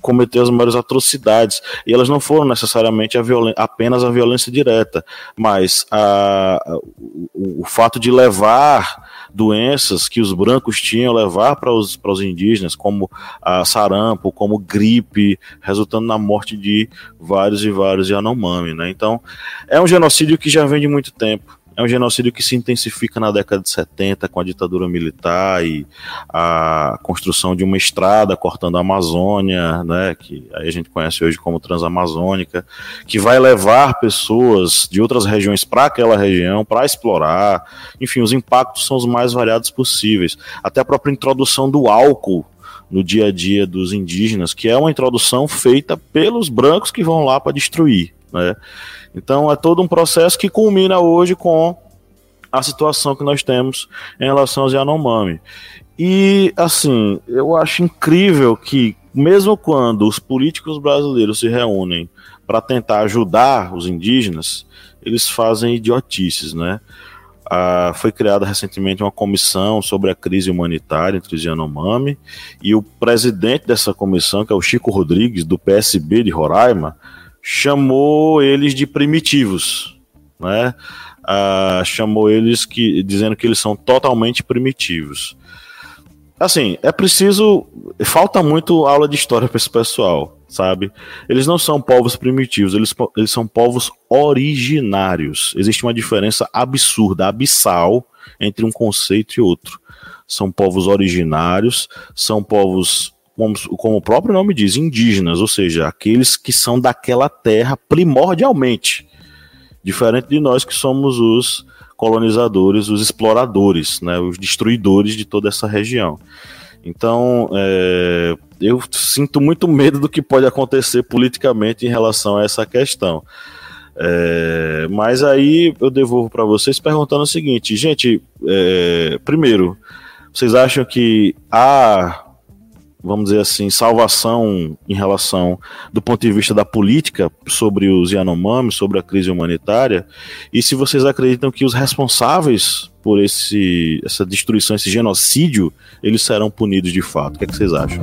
Speaker 2: cometeu as maiores atrocidades. E elas não foram necessariamente a apenas a violência direta, mas a, o, o, fato de levar doenças que os brancos tinham, levar para os, para os indígenas, como a sarampo, como gripe, resultando na morte de vários e vários Yanomami. Né? Então, é um genocídio que já vem de muito tempo. É um genocídio que se intensifica na década de 70 com a ditadura militar e a construção de uma estrada cortando a Amazônia, né, que a gente conhece hoje como Transamazônica, que vai levar pessoas de outras regiões para aquela região para explorar. Enfim, os impactos são os mais variados possíveis. Até a própria introdução do álcool no dia a dia dos indígenas, que é uma introdução feita pelos brancos que vão lá para destruir. Né? Então é todo um processo que culmina hoje com a situação que nós temos em relação aos Yanomami. E assim, eu acho incrível que, mesmo quando os políticos brasileiros se reúnem para tentar ajudar os indígenas, eles fazem idiotices, né? Ah, foi criada recentemente uma comissão sobre a crise humanitária entre os Yanomami, e o presidente dessa comissão, que é o Chico Rodrigues, do PSB de Roraima, chamou eles de primitivos, né? Ah, chamou eles que dizendo que eles são totalmente primitivos. Assim, é preciso, falta muito aula de história para esse pessoal, sabe? Eles não são povos primitivos, eles, eles são povos originários. Existe uma diferença absurda, abissal entre um conceito e outro. São povos originários, são povos como, como, o próprio nome diz, indígenas, ou seja, aqueles que são daquela terra primordialmente. Diferente de nós que somos os colonizadores, os exploradores, né, os destruidores de toda essa região. Então, é, eu sinto muito medo do que pode acontecer politicamente em relação a essa questão. É, mas aí eu devolvo para vocês perguntando o seguinte, gente, é, primeiro, vocês acham que há vamos dizer assim, salvação em relação do ponto de vista da política sobre os Yanomami, sobre a crise humanitária, e se vocês acreditam que os responsáveis por esse, essa destruição, esse genocídio, eles serão punidos de fato. O que, é que vocês acham?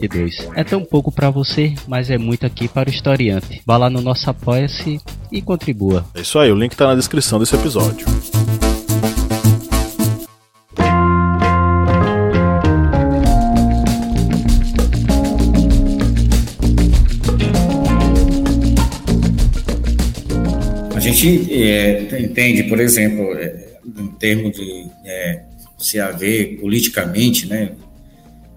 Speaker 3: 2022. É tão pouco para você, mas é muito aqui para o historiante. Vá lá no nosso Apoia-se e contribua.
Speaker 2: É isso aí, o link tá na descrição desse episódio.
Speaker 5: A gente é, entende, por exemplo, é, em termos de é, se haver politicamente, né,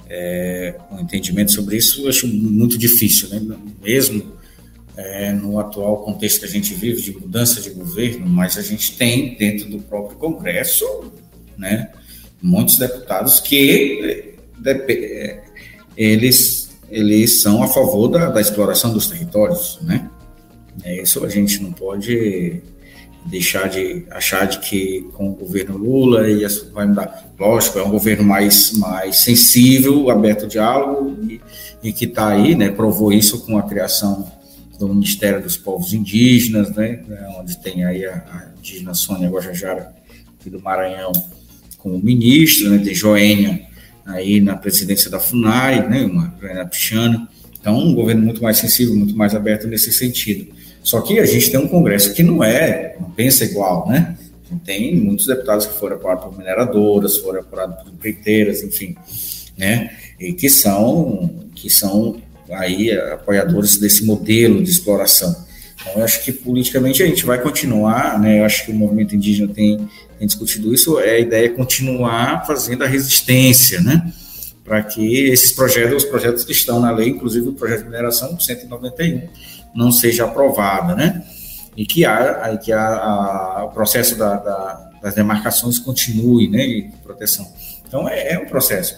Speaker 5: é, um entendimento sobre isso, eu acho muito difícil, né? mesmo é, no atual contexto que a gente vive de mudança de governo, mas a gente tem dentro do próprio Congresso, né, muitos deputados que é, eles eles são a favor da, da exploração dos territórios, né? É isso a gente não pode deixar de achar de que com o governo Lula isso vai mudar. Lógico, é um governo mais, mais sensível, aberto ao diálogo e, e que está aí, né? Provou isso com a criação do Ministério dos Povos Indígenas, né? Onde tem aí a, a indígena Sônia Guajajara do Maranhão como ministro, né? Tem Joênia aí na presidência da FUNAI, né? Uma Joênia Pichana. Então, um governo muito mais sensível, muito mais aberto nesse sentido. Só que a gente tem um Congresso que não é, não pensa igual, né? Tem muitos deputados que foram apoiados por mineradoras, foram apoiados por empreiteiras, enfim, né? E que são, que são aí apoiadores desse modelo de exploração. Então, eu acho que politicamente a gente vai continuar, né? Eu acho que o movimento indígena tem, tem discutido isso. É a ideia é continuar fazendo a resistência, né? Para que esses projetos, os projetos que estão na lei, inclusive o projeto de mineração 191, não seja aprovada, né? E que, há, que há, a, o processo da, da, das demarcações continue, né? De proteção. Então, é, é um processo.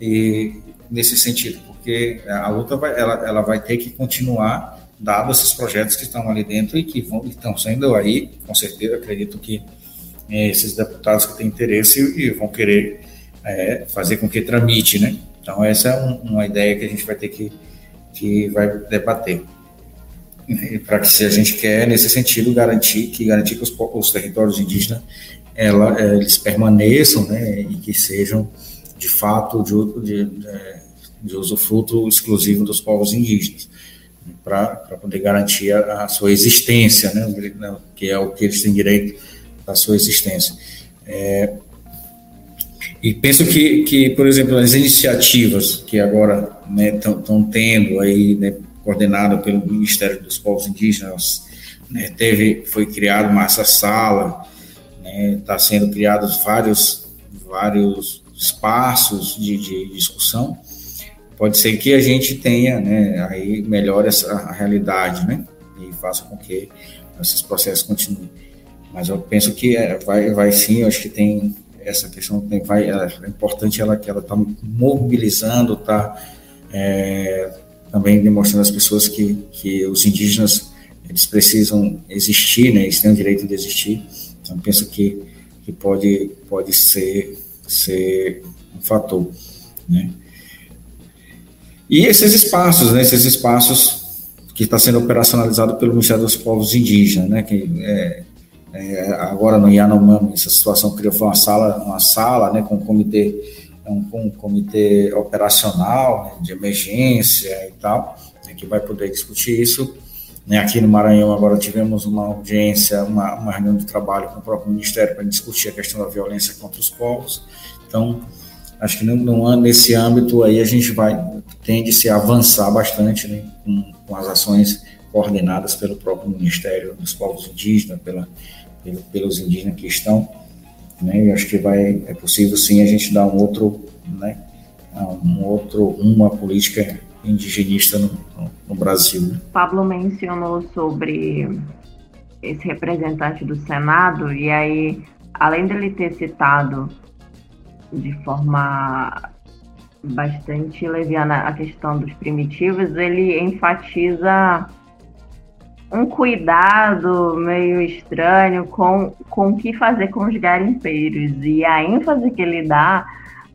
Speaker 5: E nesse sentido, porque a luta vai, ela, ela vai ter que continuar, dado esses projetos que estão ali dentro e que vão, estão sendo aí, com certeza, acredito que é, esses deputados que têm interesse e vão querer é, fazer com que tramite, né? Então, essa é um, uma ideia que a gente vai ter que, que vai debater. Para que, se a gente quer, nesse sentido, garantir que, garantir que os, os territórios indígenas ela, eles permaneçam né, e que sejam, de fato, de, de, de de usufruto exclusivo dos povos indígenas, para poder garantir a, a, sua existência, né, que é o que eles têm direito à sua existência. É, e penso que, que, por exemplo, as iniciativas que agora estão né, tendo aí, né, coordenada pelo Ministério dos Povos Indígenas, né, teve, foi criada uma essa sala, está né, sendo criados vários, vários espaços de, de discussão, pode ser que a gente tenha, né, aí melhore essa realidade, né, e faça com que esses processos continuem. Mas eu penso que é, vai, vai sim, eu acho que tem essa questão, tem, vai, é importante ela que ela está mobilizando, está é, também demonstrando às pessoas que, que os indígenas eles precisam existir, né, eles têm o direito de existir. Então penso que, que pode, pode ser, ser um fator, né. E esses espaços, né, esses espaços que está sendo operacionalizado pelo Ministério dos Povos Indígenas, né, que é, é, agora no Yanomami, essa situação criou foi uma sala, uma sala, né, com um comitê, um, um comitê operacional né, de emergência e tal, né, que vai poder discutir isso. Né, aqui no Maranhão agora tivemos uma audiência, uma, uma reunião de trabalho com o próprio Ministério para discutir a questão da violência contra os povos. Então, acho que no, nesse âmbito aí a gente vai tende-se a avançar bastante né, com, com, as ações coordenadas pelo próprio Ministério dos Povos Indígenas, pela, pelo, pelos indígenas que estão. Né, eu acho que vai, é possível sim a gente dar um outro, né, um outro, uma política indigenista no, no, no Brasil. Né.
Speaker 4: Pablo mencionou sobre esse representante do Senado, e aí além dele ter citado de forma bastante leviana a questão dos primitivos, ele enfatiza um cuidado meio estranho com, com o que fazer com os garimpeiros. E a ênfase que ele dá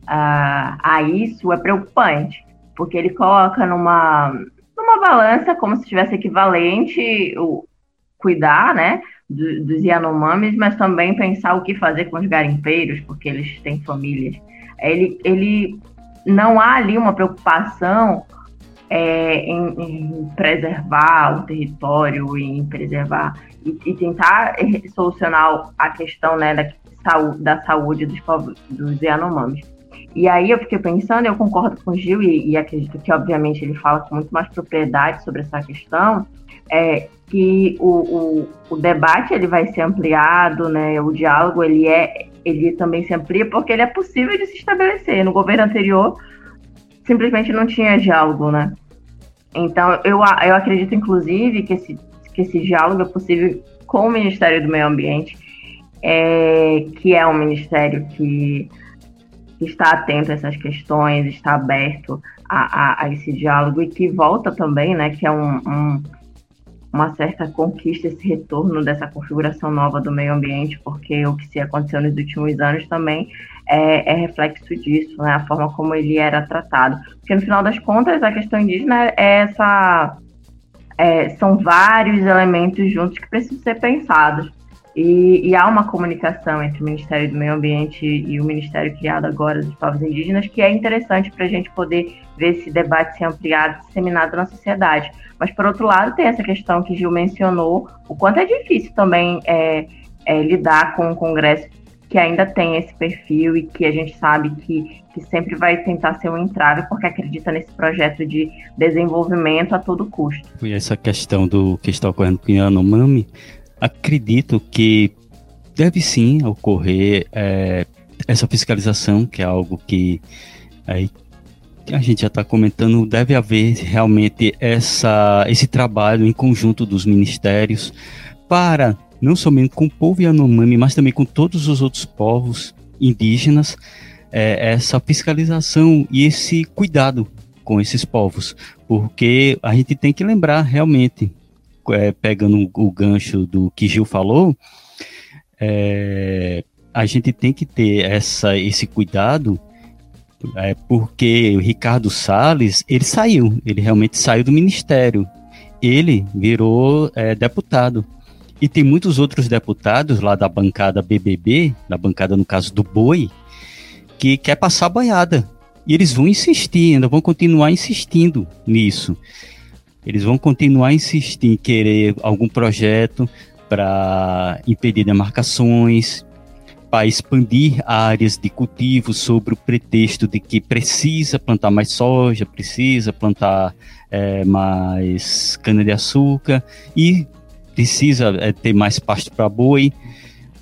Speaker 4: uh, a isso é preocupante, porque ele coloca numa, numa balança como se tivesse equivalente o cuidar, né, do, dos Yanomamis, mas também pensar o que fazer com os garimpeiros, porque eles têm famílias. Ele, ele não há ali uma preocupação é, em, em, preservar o território, em preservar e, e, tentar solucionar a questão né, da, da saúde dos povos dos Yanomamis. E aí eu fiquei pensando, eu concordo com o Gil e, e, acredito que obviamente ele fala com muito mais propriedade sobre essa questão, é que o, o, o debate ele vai ser ampliado, né? O diálogo ele é ele também se amplia porque ele é possível de se estabelecer. No governo anterior simplesmente não tinha diálogo, né? Então eu, eu acredito inclusive que esse, que esse diálogo é possível com o Ministério do Meio Ambiente, é, que é um ministério que está atento a essas questões, está aberto a, a, a esse diálogo e que volta também, né, que é um, um, uma certa conquista, esse retorno dessa configuração nova do meio ambiente, porque o que se aconteceu nos últimos anos também é, é reflexo disso, né, a forma como ele era tratado. Porque no final das contas, a questão indígena é essa. É, são vários elementos juntos que precisam ser pensados. E, e, há uma comunicação entre o Ministério do Meio Ambiente e o Ministério criado agora dos povos indígenas que é interessante para a gente poder ver esse debate ser ampliado, disseminado na sociedade. Mas, por outro lado, tem essa questão que Gil mencionou, o quanto é difícil também é, é, lidar com um Congresso que ainda tem esse perfil e que a gente sabe que, que sempre vai tentar ser um entrave porque acredita nesse projeto de desenvolvimento a todo custo.
Speaker 3: E essa questão do que está ocorrendo com Yanomami, acredito que deve sim ocorrer é, essa fiscalização, que é algo que aí, a gente já está comentando, deve haver realmente essa, esse trabalho em conjunto dos ministérios para, não somente com o povo Yanomami, mas também com todos os outros povos indígenas, é, essa fiscalização e esse cuidado com esses povos, porque a gente tem que lembrar realmente é, pegando o gancho do que Gil falou, é, a gente tem que ter essa, esse cuidado, é, porque o Ricardo Salles, ele saiu, ele realmente saiu do ministério. Ele virou é, deputado. E tem muitos outros deputados lá da bancada BBB, da bancada, no caso, do Boi, que quer passar a boiada. E eles vão insistir, ainda vão continuar insistindo nisso. Eles vão continuar a insistir em querer algum projeto para impedir demarcações, para expandir áreas de cultivo sob o pretexto de que precisa plantar mais soja, precisa plantar é, mais cana-de-açúcar e precisa é, ter mais pasto para boi.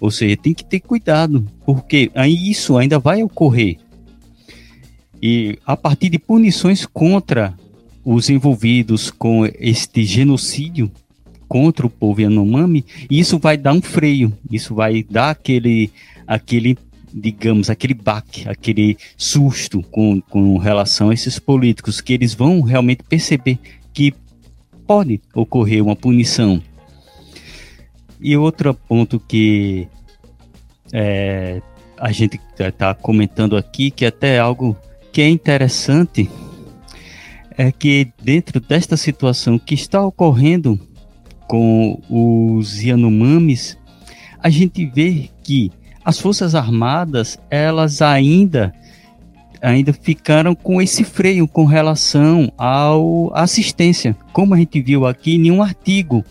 Speaker 3: Ou seja, tem que ter cuidado, porque aí isso ainda vai ocorrer. E a partir de punições contra os envolvidos com este genocídio contra o povo Yanomami, isso vai dar um freio, isso vai dar aquele, aquele digamos, aquele baque, aquele susto com, com relação a esses políticos, que eles vão realmente perceber que pode ocorrer uma punição. E outro ponto que é, a gente está comentando aqui, que até é algo que é interessante, é que dentro desta situação que está ocorrendo com os Yanomamis, a gente vê que as Forças Armadas, elas ainda ainda ficaram com esse freio com relação ao assistência. Como a gente viu aqui em um artigo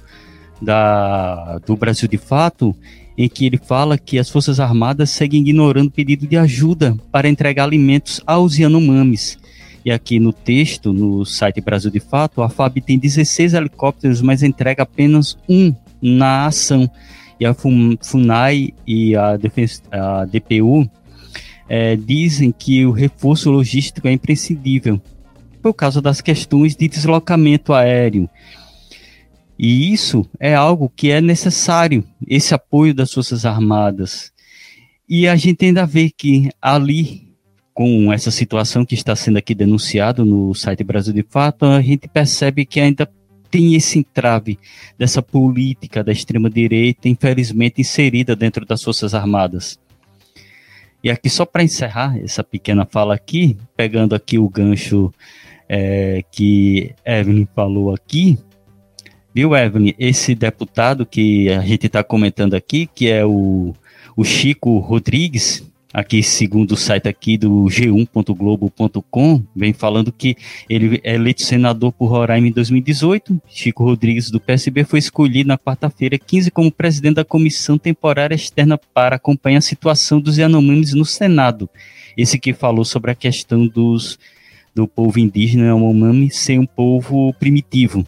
Speaker 3: da, do Brasil de Fato, em que ele fala que as Forças Armadas seguem ignorando o pedido de ajuda para entregar alimentos aos Yanomamis. E aqui no texto, no site Brasil de Fato, a FAB tem 16 helicópteros, mas entrega apenas um na ação. E a FUNAI e a, Defense, a DPU é, dizem que o reforço logístico é imprescindível por causa das questões de deslocamento aéreo. E isso é algo que é necessário, esse apoio das Forças Armadas. E a gente ainda vê que ali, com essa situação que está sendo aqui denunciado no site Brasil de Fato, a gente percebe que ainda tem esse entrave dessa política da extrema-direita, infelizmente inserida dentro das Forças Armadas. E aqui, só para encerrar essa pequena fala aqui, pegando aqui o gancho é, que Evelyn falou aqui, viu, Evelyn? Esse deputado que a gente está comentando aqui, que é o, o Chico Rodrigues, aqui segundo o site aqui do g1.globo.com, vem falando que ele é eleito senador por Roraima em 2018. Chico Rodrigues do PSB foi escolhido na quarta-feira 15 como presidente da comissão temporária externa para acompanhar a situação dos Yanomamis no Senado. Esse que falou sobre a questão dos do povo indígena Yanomami ser um povo primitivo.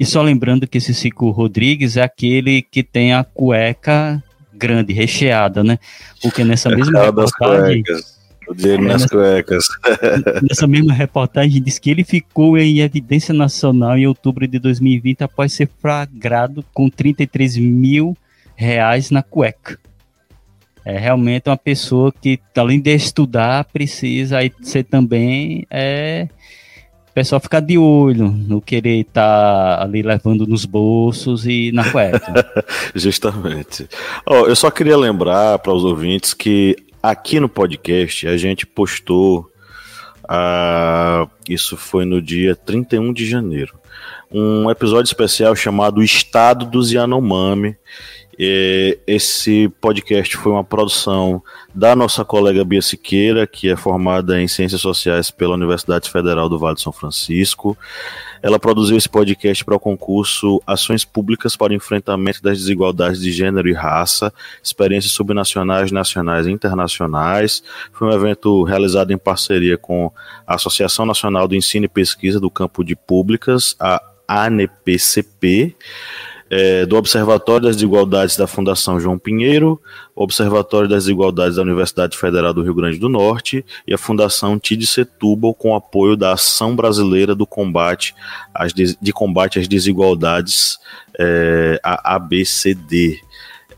Speaker 3: E só lembrando que esse Chico Rodrigues é aquele que tem a cueca grande, recheada, né? Porque nessa é mesma reportagem.
Speaker 2: O dinheiro nas nessa, cuecas.
Speaker 3: Nessa mesma reportagem diz que ele ficou em evidência nacional em outubro de 2020 após ser flagrado com 33 mil reais na cueca. É realmente uma pessoa que, além de estudar, precisa ser também é, o pessoal ficar de olho no querer estar tá ali levando nos bolsos e na cueca.
Speaker 2: Justamente. Oh, eu só queria lembrar para os ouvintes que aqui no podcast a gente postou, uh, isso foi no dia 31 de janeiro, um episódio especial chamado Estado dos Yanomami, esse podcast foi uma produção da nossa colega Bia Siqueira, que é formada em Ciências Sociais pela Universidade Federal do Vale de São Francisco. Ela produziu esse podcast para o concurso Ações Públicas para o Enfrentamento das Desigualdades de Gênero e Raça, Experiências Subnacionais, Nacionais e Internacionais. Foi um evento realizado em parceria com a Associação Nacional do Ensino e Pesquisa do Campo de Públicas, a ANEPCP é, do Observatório das Desigualdades da Fundação João Pinheiro, Observatório das Desigualdades da Universidade Federal do Rio Grande do Norte e a Fundação TID Setúbal com apoio da Ação Brasileira do Combate às, de Combate às Desigualdades, é, a ABCD.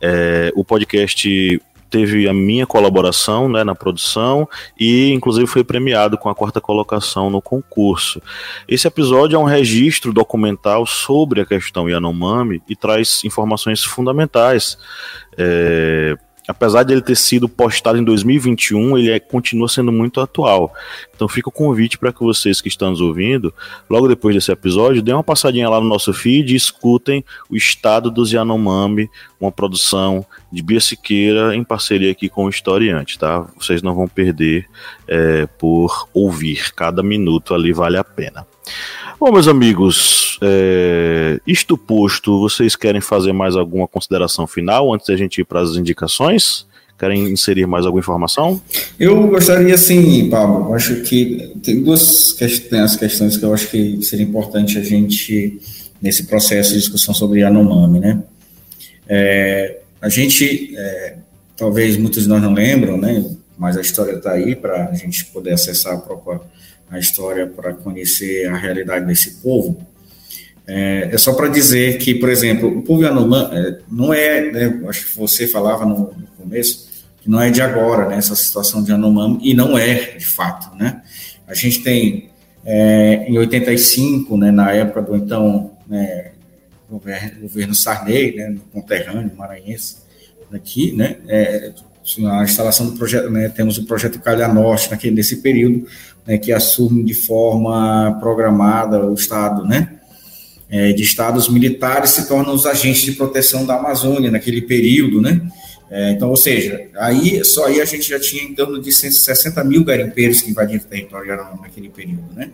Speaker 2: É, o podcast teve a minha colaboração né, na produção e, inclusive, foi premiado com a quarta colocação no concurso. Esse episódio é um registro documental sobre a questão Yanomami e traz informações fundamentais. É, apesar de ele ter sido postado em 2021, ele é, continua sendo muito atual. Então fica o convite para que vocês que estão nos ouvindo, logo depois desse episódio, dêem uma passadinha lá no nosso feed e escutem o Estado dos Yanomami, uma produção de Bia Siqueira em parceria aqui com o Historiante, tá? Vocês não vão perder é, por ouvir, cada minuto ali vale a pena. Bom, meus amigos, é, isto posto, vocês querem fazer mais alguma consideração final antes da gente ir para as indicações? Querem inserir mais alguma informação?
Speaker 5: Eu gostaria, sim, Pablo. Acho que tem duas questões, questões que eu acho que seria importante a gente, nesse processo de discussão sobre Yanomami, né? É, a gente, é, talvez muitos de nós não lembram, né? Mas a história está aí para a gente poder acessar a própria a história para conhecer a realidade desse povo. É, é só para dizer que, por exemplo, o povo Yanomami é, não é, né, acho que você falava no, no, começo, que não é de agora, né, essa situação de Yanomami, e não é, de fato, né. A gente tem, é, em 85, né, na época do então né, governo, governo Sarney, né, conterrâneo maranhense, aqui, né, é, a instalação do projeto, né, temos o projeto Calha Norte naquele, nesse período, né, que assume de forma programada o Estado, né, é, de Estados militares se tornam os agentes de proteção da Amazônia naquele período, né, é, então, ou seja, aí, só aí a gente já tinha em torno de 160 mil garimpeiros que invadiram o território naquele período, né?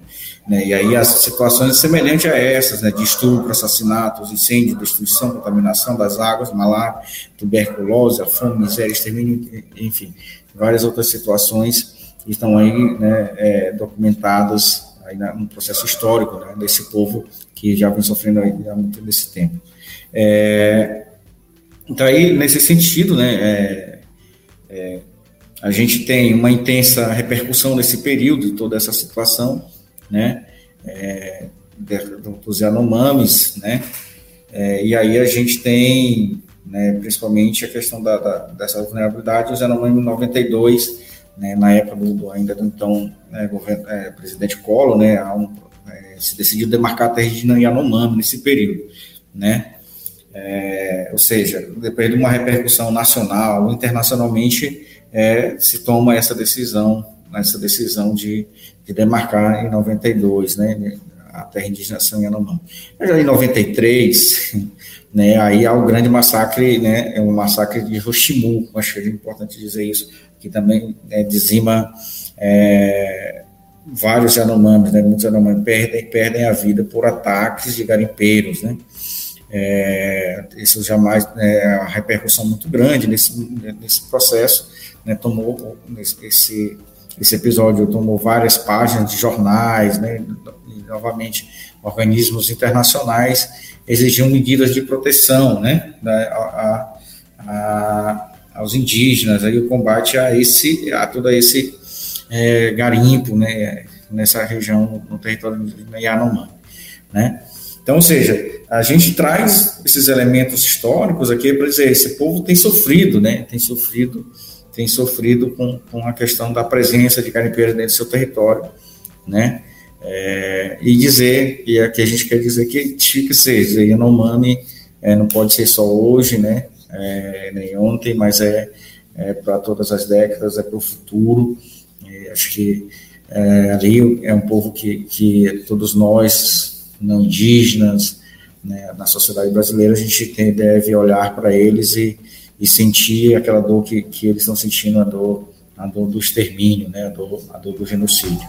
Speaker 5: né? E aí as situações semelhantes a essas, né? De estupro, assassinatos, incêndio, destruição, contaminação das águas, malária, tuberculose, a fome, miséria, extermínio, enfim, várias outras situações estão aí né, é, documentadas aí no processo histórico né, desse povo que já vem sofrendo há muito desse tempo. É, então, aí, nesse sentido, né, é, é, a gente tem uma intensa repercussão nesse período, toda essa situação, né, é, dos Yanomamis, né, é, e aí a gente tem né, principalmente a questão da, da, dessa vulnerabilidade, o Yanomami 92, né, na época do, ainda do então né, governo, é, presidente Collor, né, um, é, se decidiu demarcar a terra de Yanomami nesse período, né, é, ou seja, depois de uma repercussão nacional, internacionalmente, é, se toma essa decisão, essa decisão de, de demarcar em 92, né, a terra indígena São Yanomami. Já em 93, né, aí há o grande massacre, né, é um massacre de Roshimu, acho é importante dizer isso, que também né, dizima é, vários Yanomamis, né, muitos Yanomamis perdem, perdem a vida por ataques de garimpeiros, né, é, isso jamais é a repercussão muito grande nesse, nesse processo, né, tomou esse, esse episódio tomou várias páginas de jornais, né, e, novamente organismos internacionais exigiam medidas de proteção, né, da, a, a, aos indígenas, aí o combate a esse, a todo esse é, garimpo, né, nessa região no território de Yanomami, né. Então, ou seja, a gente traz esses elementos históricos aqui para dizer esse povo tem sofrido, né? Tem sofrido, tem sofrido com, com a questão da presença de garimpeiros dentro do seu território, né? É, e dizer e aqui a gente quer dizer que tinha que ser, Yanomami é, não pode ser só hoje, né? É, nem ontem, mas é, é para todas as décadas, é para o futuro. É, acho que é, ali é um povo que, que todos nós não indígenas, né, na sociedade brasileira, a gente tem, deve olhar para eles e, e sentir aquela dor que, que eles estão sentindo, a dor, a dor do extermínio, né, a, dor, a dor do genocídio.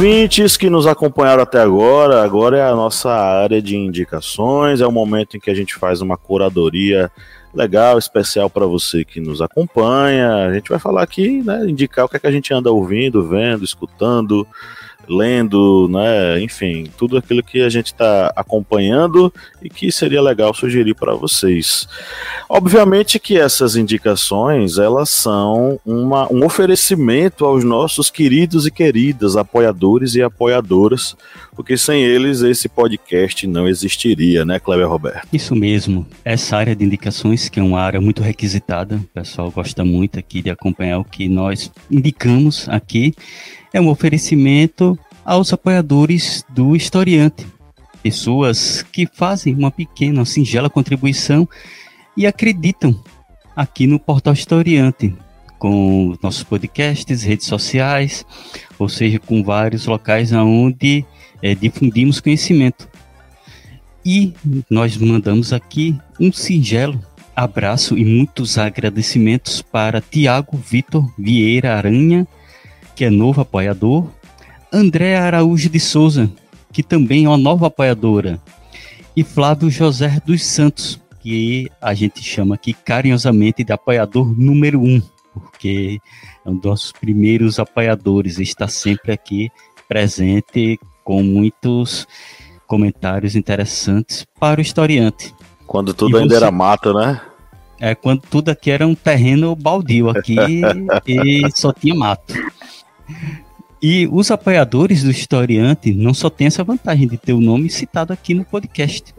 Speaker 2: Ouvintes que nos acompanharam até agora, agora é a nossa área de indicações, é o momento em que a gente faz uma curadoria legal, especial para você que nos acompanha. A gente vai falar aqui, né, indicar o que, é que a gente anda ouvindo, vendo, escutando, lendo, né? Enfim, tudo aquilo que a gente está acompanhando e que seria legal sugerir para vocês. Obviamente que essas indicações elas são uma, um oferecimento aos nossos queridos e queridas apoiadores e apoiadoras, porque sem eles esse podcast não existiria, né, Cleber Roberto?
Speaker 3: Isso mesmo. Essa área de indicações, que é uma área muito requisitada, o pessoal gosta muito aqui de acompanhar o que nós indicamos aqui é um oferecimento aos apoiadores do historiante, pessoas que fazem uma pequena, singela contribuição e acreditam aqui no portal Historiante, com nossos podcasts, redes sociais, ou seja, com vários locais onde é, difundimos conhecimento. E nós mandamos aqui um singelo abraço e muitos agradecimentos para Tiago Vitor Vieira Aranha, que é novo apoiador, André Araújo de Souza, que também é uma nova apoiadora, e Flávio José dos Santos, que a gente chama aqui carinhosamente de apoiador número um, porque é um dos nossos primeiros apoiadores, está sempre aqui presente com muitos comentários interessantes para o historiante.
Speaker 2: Quando tudo ainda era mato, né?
Speaker 3: É, quando tudo aqui era um terreno baldio aqui e só tinha mato. E os apoiadores do historiante não só têm essa vantagem de ter o nome citado aqui no podcast.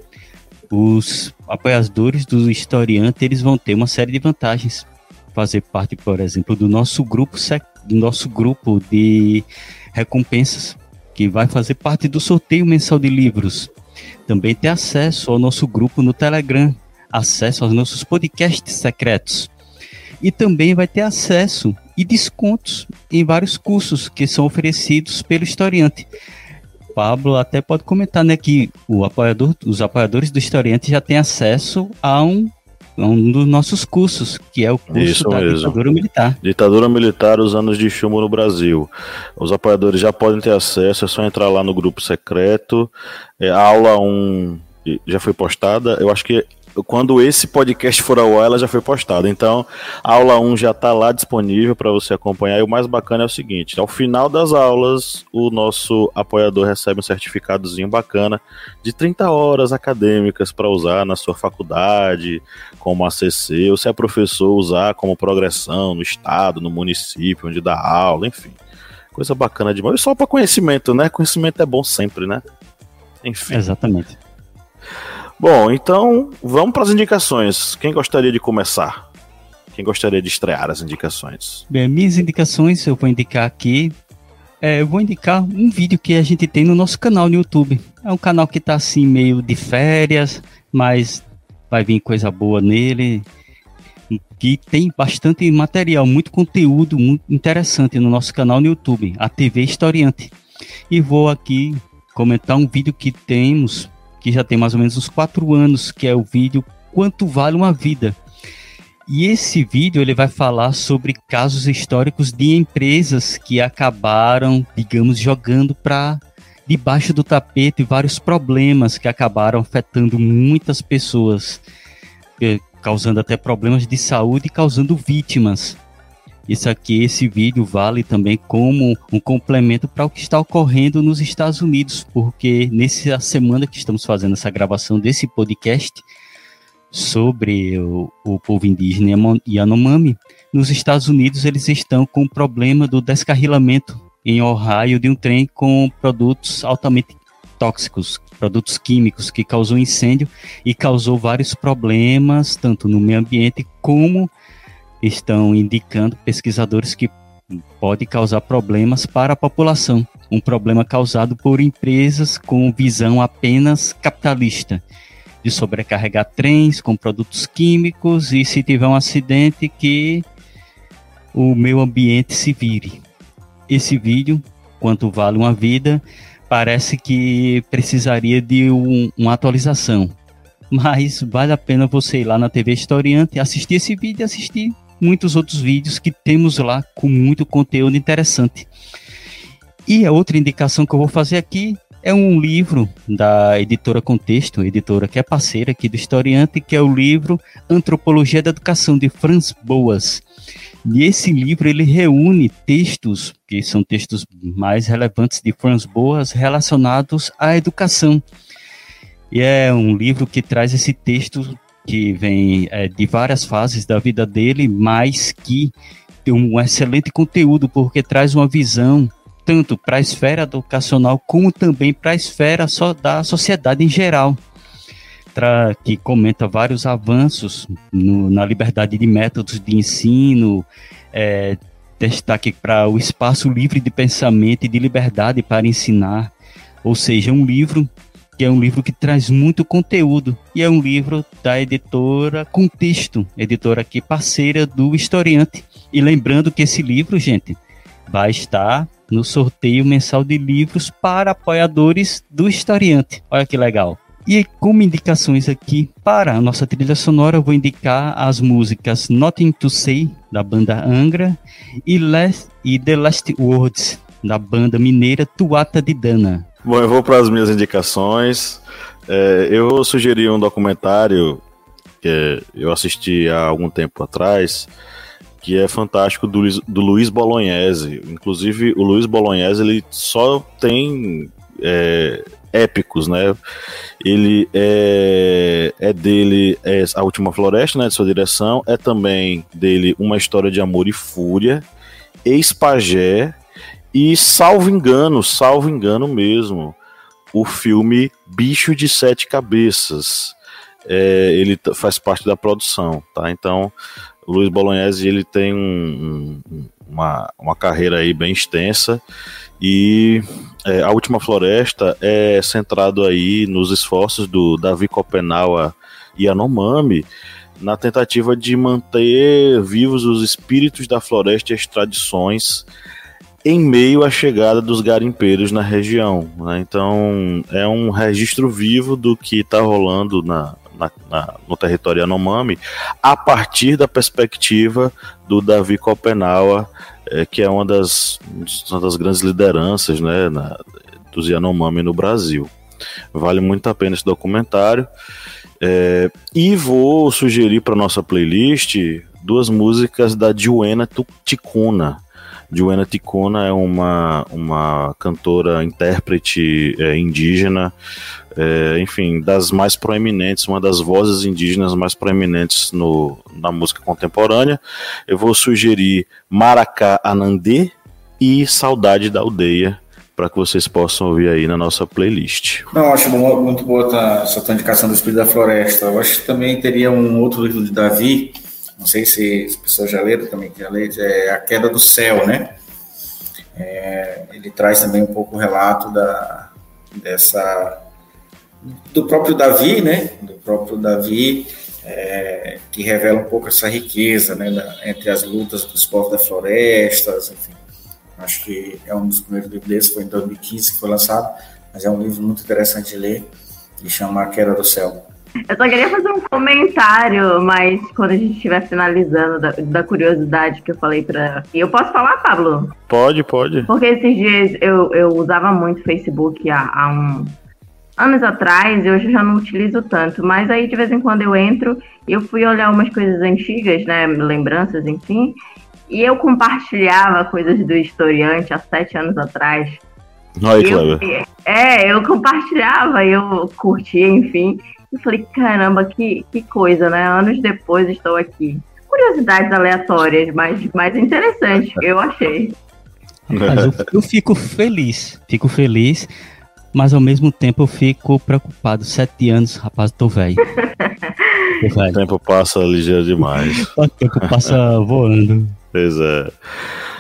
Speaker 3: Os apoiadores do historiante eles vão ter uma série de vantagens. Fazer parte, por exemplo, do nosso grupo, do nosso grupo de recompensas. que vai fazer parte do sorteio mensal de livros. Também tem acesso ao nosso grupo no Telegram, acesso aos nossos podcasts secretos. E também vai ter acesso e descontos em vários cursos que são oferecidos pelo historiante. Pablo até pode comentar, né, que o apoiador, os apoiadores do historiante já têm acesso a um um dos nossos cursos, que é o curso
Speaker 2: Isso
Speaker 3: da
Speaker 2: mesmo.
Speaker 3: ditadura militar.
Speaker 2: Ditadura Militar, os anos de chumbo no Brasil. Os apoiadores já podem ter acesso, é só entrar lá no grupo secreto. É, a aula 1 já foi postada. Eu acho que quando esse podcast for ao ar, ela já foi postada. Então, a aula 1 já está lá disponível para você acompanhar. E o mais bacana é o seguinte: ao final das aulas, o nosso apoiador recebe um certificadozinho bacana de 30 horas acadêmicas para usar na sua faculdade, como ACC, ou se é professor, usar como progressão no estado, no município onde dá aula, enfim. Coisa bacana demais. E só para conhecimento, né? Conhecimento é bom sempre, né? Enfim.
Speaker 3: Exatamente.
Speaker 2: Bom, então vamos para as indicações. Quem gostaria de começar? Quem gostaria de estrear as indicações?
Speaker 3: Bem, minhas indicações eu vou indicar aqui. É, eu vou indicar um vídeo que a gente tem no nosso canal no YouTube. É um canal que tá assim meio de férias, mas vai vir coisa boa nele. Que tem bastante material, muito conteúdo muito interessante no nosso canal no YouTube, a TV Historiante. E vou aqui comentar um vídeo que temos, que já tem mais ou menos uns quatro anos, que é o vídeo Quanto Vale uma Vida. E esse vídeo ele vai falar sobre casos históricos de empresas que acabaram, digamos, jogando para debaixo do tapete vários problemas que acabaram afetando muitas pessoas, eh, causando até problemas de saúde e causando vítimas. Isso aqui, esse vídeo vale também como um complemento para o que está ocorrendo nos Estados Unidos, porque nessa semana que estamos fazendo essa gravação desse podcast, sobre o, o povo indígena Yanomami, nos Estados Unidos eles estão com o problema do descarrilamento em Ohio de um trem com produtos altamente tóxicos, produtos químicos que causou incêndio e causou vários problemas tanto no meio ambiente como estão indicando pesquisadores que pode causar problemas para a população, um problema causado por empresas com visão apenas capitalista de sobrecarregar trens com produtos químicos e se tiver um acidente que o meio ambiente se vire. Esse vídeo, quanto vale uma vida, parece que precisaria de um, uma atualização. Mas vale a pena você ir lá na TV Historiante, assistir esse vídeo e assistir muitos outros vídeos que temos lá com muito conteúdo interessante. E a outra indicação que eu vou fazer aqui é um livro da editora Contexto, editora que é parceira aqui do Historiante, que é o livro Antropologia da Educação, de Franz Boas. E esse livro ele reúne textos, que são textos mais relevantes de Franz Boas, relacionados à educação. E é um livro que traz esse texto que vem é, de várias fases da vida dele, mas que tem um excelente conteúdo, porque traz uma visão tanto para a esfera educacional como também para a esfera só da sociedade em geral, que comenta vários avanços no, na liberdade de métodos de ensino, é, destaque para o espaço livre de pensamento e de liberdade para ensinar, ou seja, um livro que é um livro que traz muito conteúdo e é um livro da editora Contexto, editora aqui parceira do Historiante. E lembrando que esse livro, gente, vai estar no sorteio mensal de livros para apoiadores do Historiante. Olha que legal. E como indicações aqui para a nossa trilha sonora, eu vou indicar as músicas Nothing to Say, da banda Angra, e, Last, e The Last Words, da banda mineira Tuata de Dana.
Speaker 2: Bom, eu vou para as minhas indicações. É, eu sugeri um documentário que eu assisti há algum tempo atrás, que é fantástico do, do Luiz Bolognese. Inclusive, o Luiz Bolognese ele só tem é, épicos, né? Ele é, é dele é A Última Floresta, né? De sua direção. É também dele Uma História de Amor e Fúria, Ex-Pagé e, salvo engano, salvo engano mesmo, o filme Bicho de Sete Cabeças. É, ele faz parte da produção, tá? Então, Luiz Bolognese ele tem um, um, uma, uma carreira aí bem extensa e é, a última floresta é centrado aí nos esforços do Davi Copenaua Yanomami na tentativa de manter vivos os espíritos da floresta e as tradições em meio à chegada dos garimpeiros na região. Né? Então, é um registro vivo do que está rolando na, na, na, no território Yanomami a partir da perspectiva do Davi Copenaua, é, que é uma das, uma das grandes lideranças né, na, dos Yanomami no Brasil. Vale muito a pena esse documentário. É, e vou sugerir para nossa playlist duas músicas da Joana Ticuna. Joana Ticuna é uma, uma cantora, intérprete é, indígena, é, enfim, das mais proeminentes, uma das vozes indígenas mais proeminentes no, na música contemporânea. Eu vou sugerir Maracá Anandê e Saudade da Aldeia, para que vocês possam ouvir aí na nossa playlist.
Speaker 5: Não, acho muito boa essa indicação do Espírito da Floresta. Eu acho que também teria um outro livro de Davi, não sei se as pessoas já leram também, que já leram, é A Queda do Céu, né? É, ele traz também um pouco o relato da, dessa do próprio Davi, né? Do próprio Davi, é, que revela um pouco essa riqueza, né? Da, entre as lutas dos povos da floresta, enfim Acho que é um dos primeiros livros desse, foi em 2015 que foi lançado, mas é um livro muito interessante de ler e chama A Queda do Céu.
Speaker 4: Eu só queria fazer um comentário, mas quando a gente estiver finalizando da, da, curiosidade que eu falei pra. Eu posso falar, Pablo?
Speaker 2: Pode, pode.
Speaker 4: Porque esses dias eu, eu usava muito Facebook há, há um, anos atrás, e hoje eu já não utilizo tanto, mas aí de vez em quando eu entro e eu fui olhar umas coisas antigas, né? Lembranças, enfim, e eu compartilhava coisas do historiante há sete anos atrás.
Speaker 2: Oi, eu,
Speaker 4: é, eu compartilhava, eu curtia, enfim. E falei, caramba, que, que coisa, né? Anos depois estou aqui. Curiosidades aleatórias, mas mais interessante, eu achei.
Speaker 3: Mas eu, eu fico feliz, fico feliz, mas ao mesmo tempo eu fico preocupado. Sete anos, rapaz, tô velho.
Speaker 2: o tempo passa ligeiro demais.
Speaker 3: o tempo passa voando.
Speaker 2: Pois é.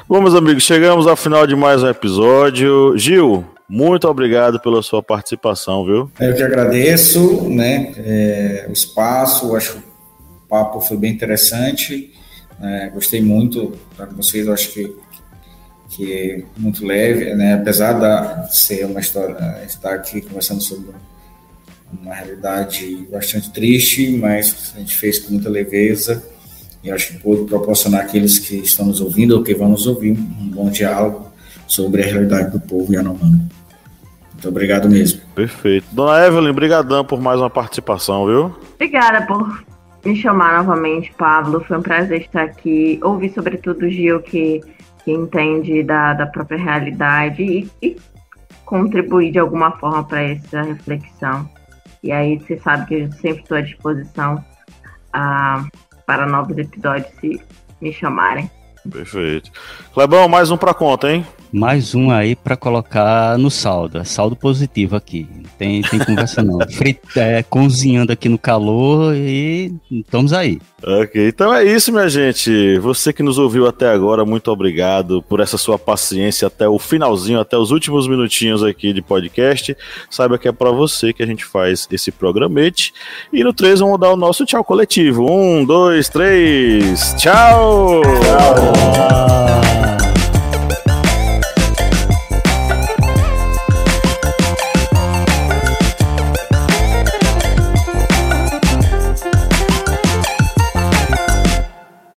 Speaker 2: Bom, meus amigos, chegamos ao final de mais um episódio. Gil, muito obrigado pela sua participação, viu?
Speaker 5: Eu que agradeço, né, é, o espaço, acho que o papo foi bem interessante, é, gostei muito tá, com vocês, acho que, que é muito leve, né, apesar de ser uma história, estar aqui conversando sobre uma realidade bastante triste, mas a gente fez com muita leveza, e acho que pôde proporcionar àqueles que estão nos ouvindo ou que vão nos ouvir um bom diálogo sobre a realidade do povo Yanomami. Muito obrigado mesmo.
Speaker 2: Perfeito. Dona Evelyn, brigadão por mais uma participação, viu?
Speaker 4: Obrigada por me chamar novamente, Pablo. Foi um prazer estar aqui. Ouvir sobretudo o Gil, que, que entende da, da própria realidade e, e contribuir de alguma forma para essa reflexão. E aí você sabe que eu sempre estou à disposição. Ah, para novos episódios se me chamarem.
Speaker 2: Perfeito. Clebão, mais um para conta, hein?
Speaker 3: Mais um aí para colocar no saldo. É saldo positivo aqui. Tem, tem conversa não. Frita, é, cozinhando aqui no calor e estamos aí.
Speaker 2: Ok, então é isso, minha gente. Você que nos ouviu até agora, muito obrigado por essa sua paciência até o finalzinho, até os últimos minutinhos aqui de podcast. Saiba que é para você que a gente faz esse programete. E no 3 vamos dar o nosso tchau coletivo. Um, dois, três. Tchau! Tchau!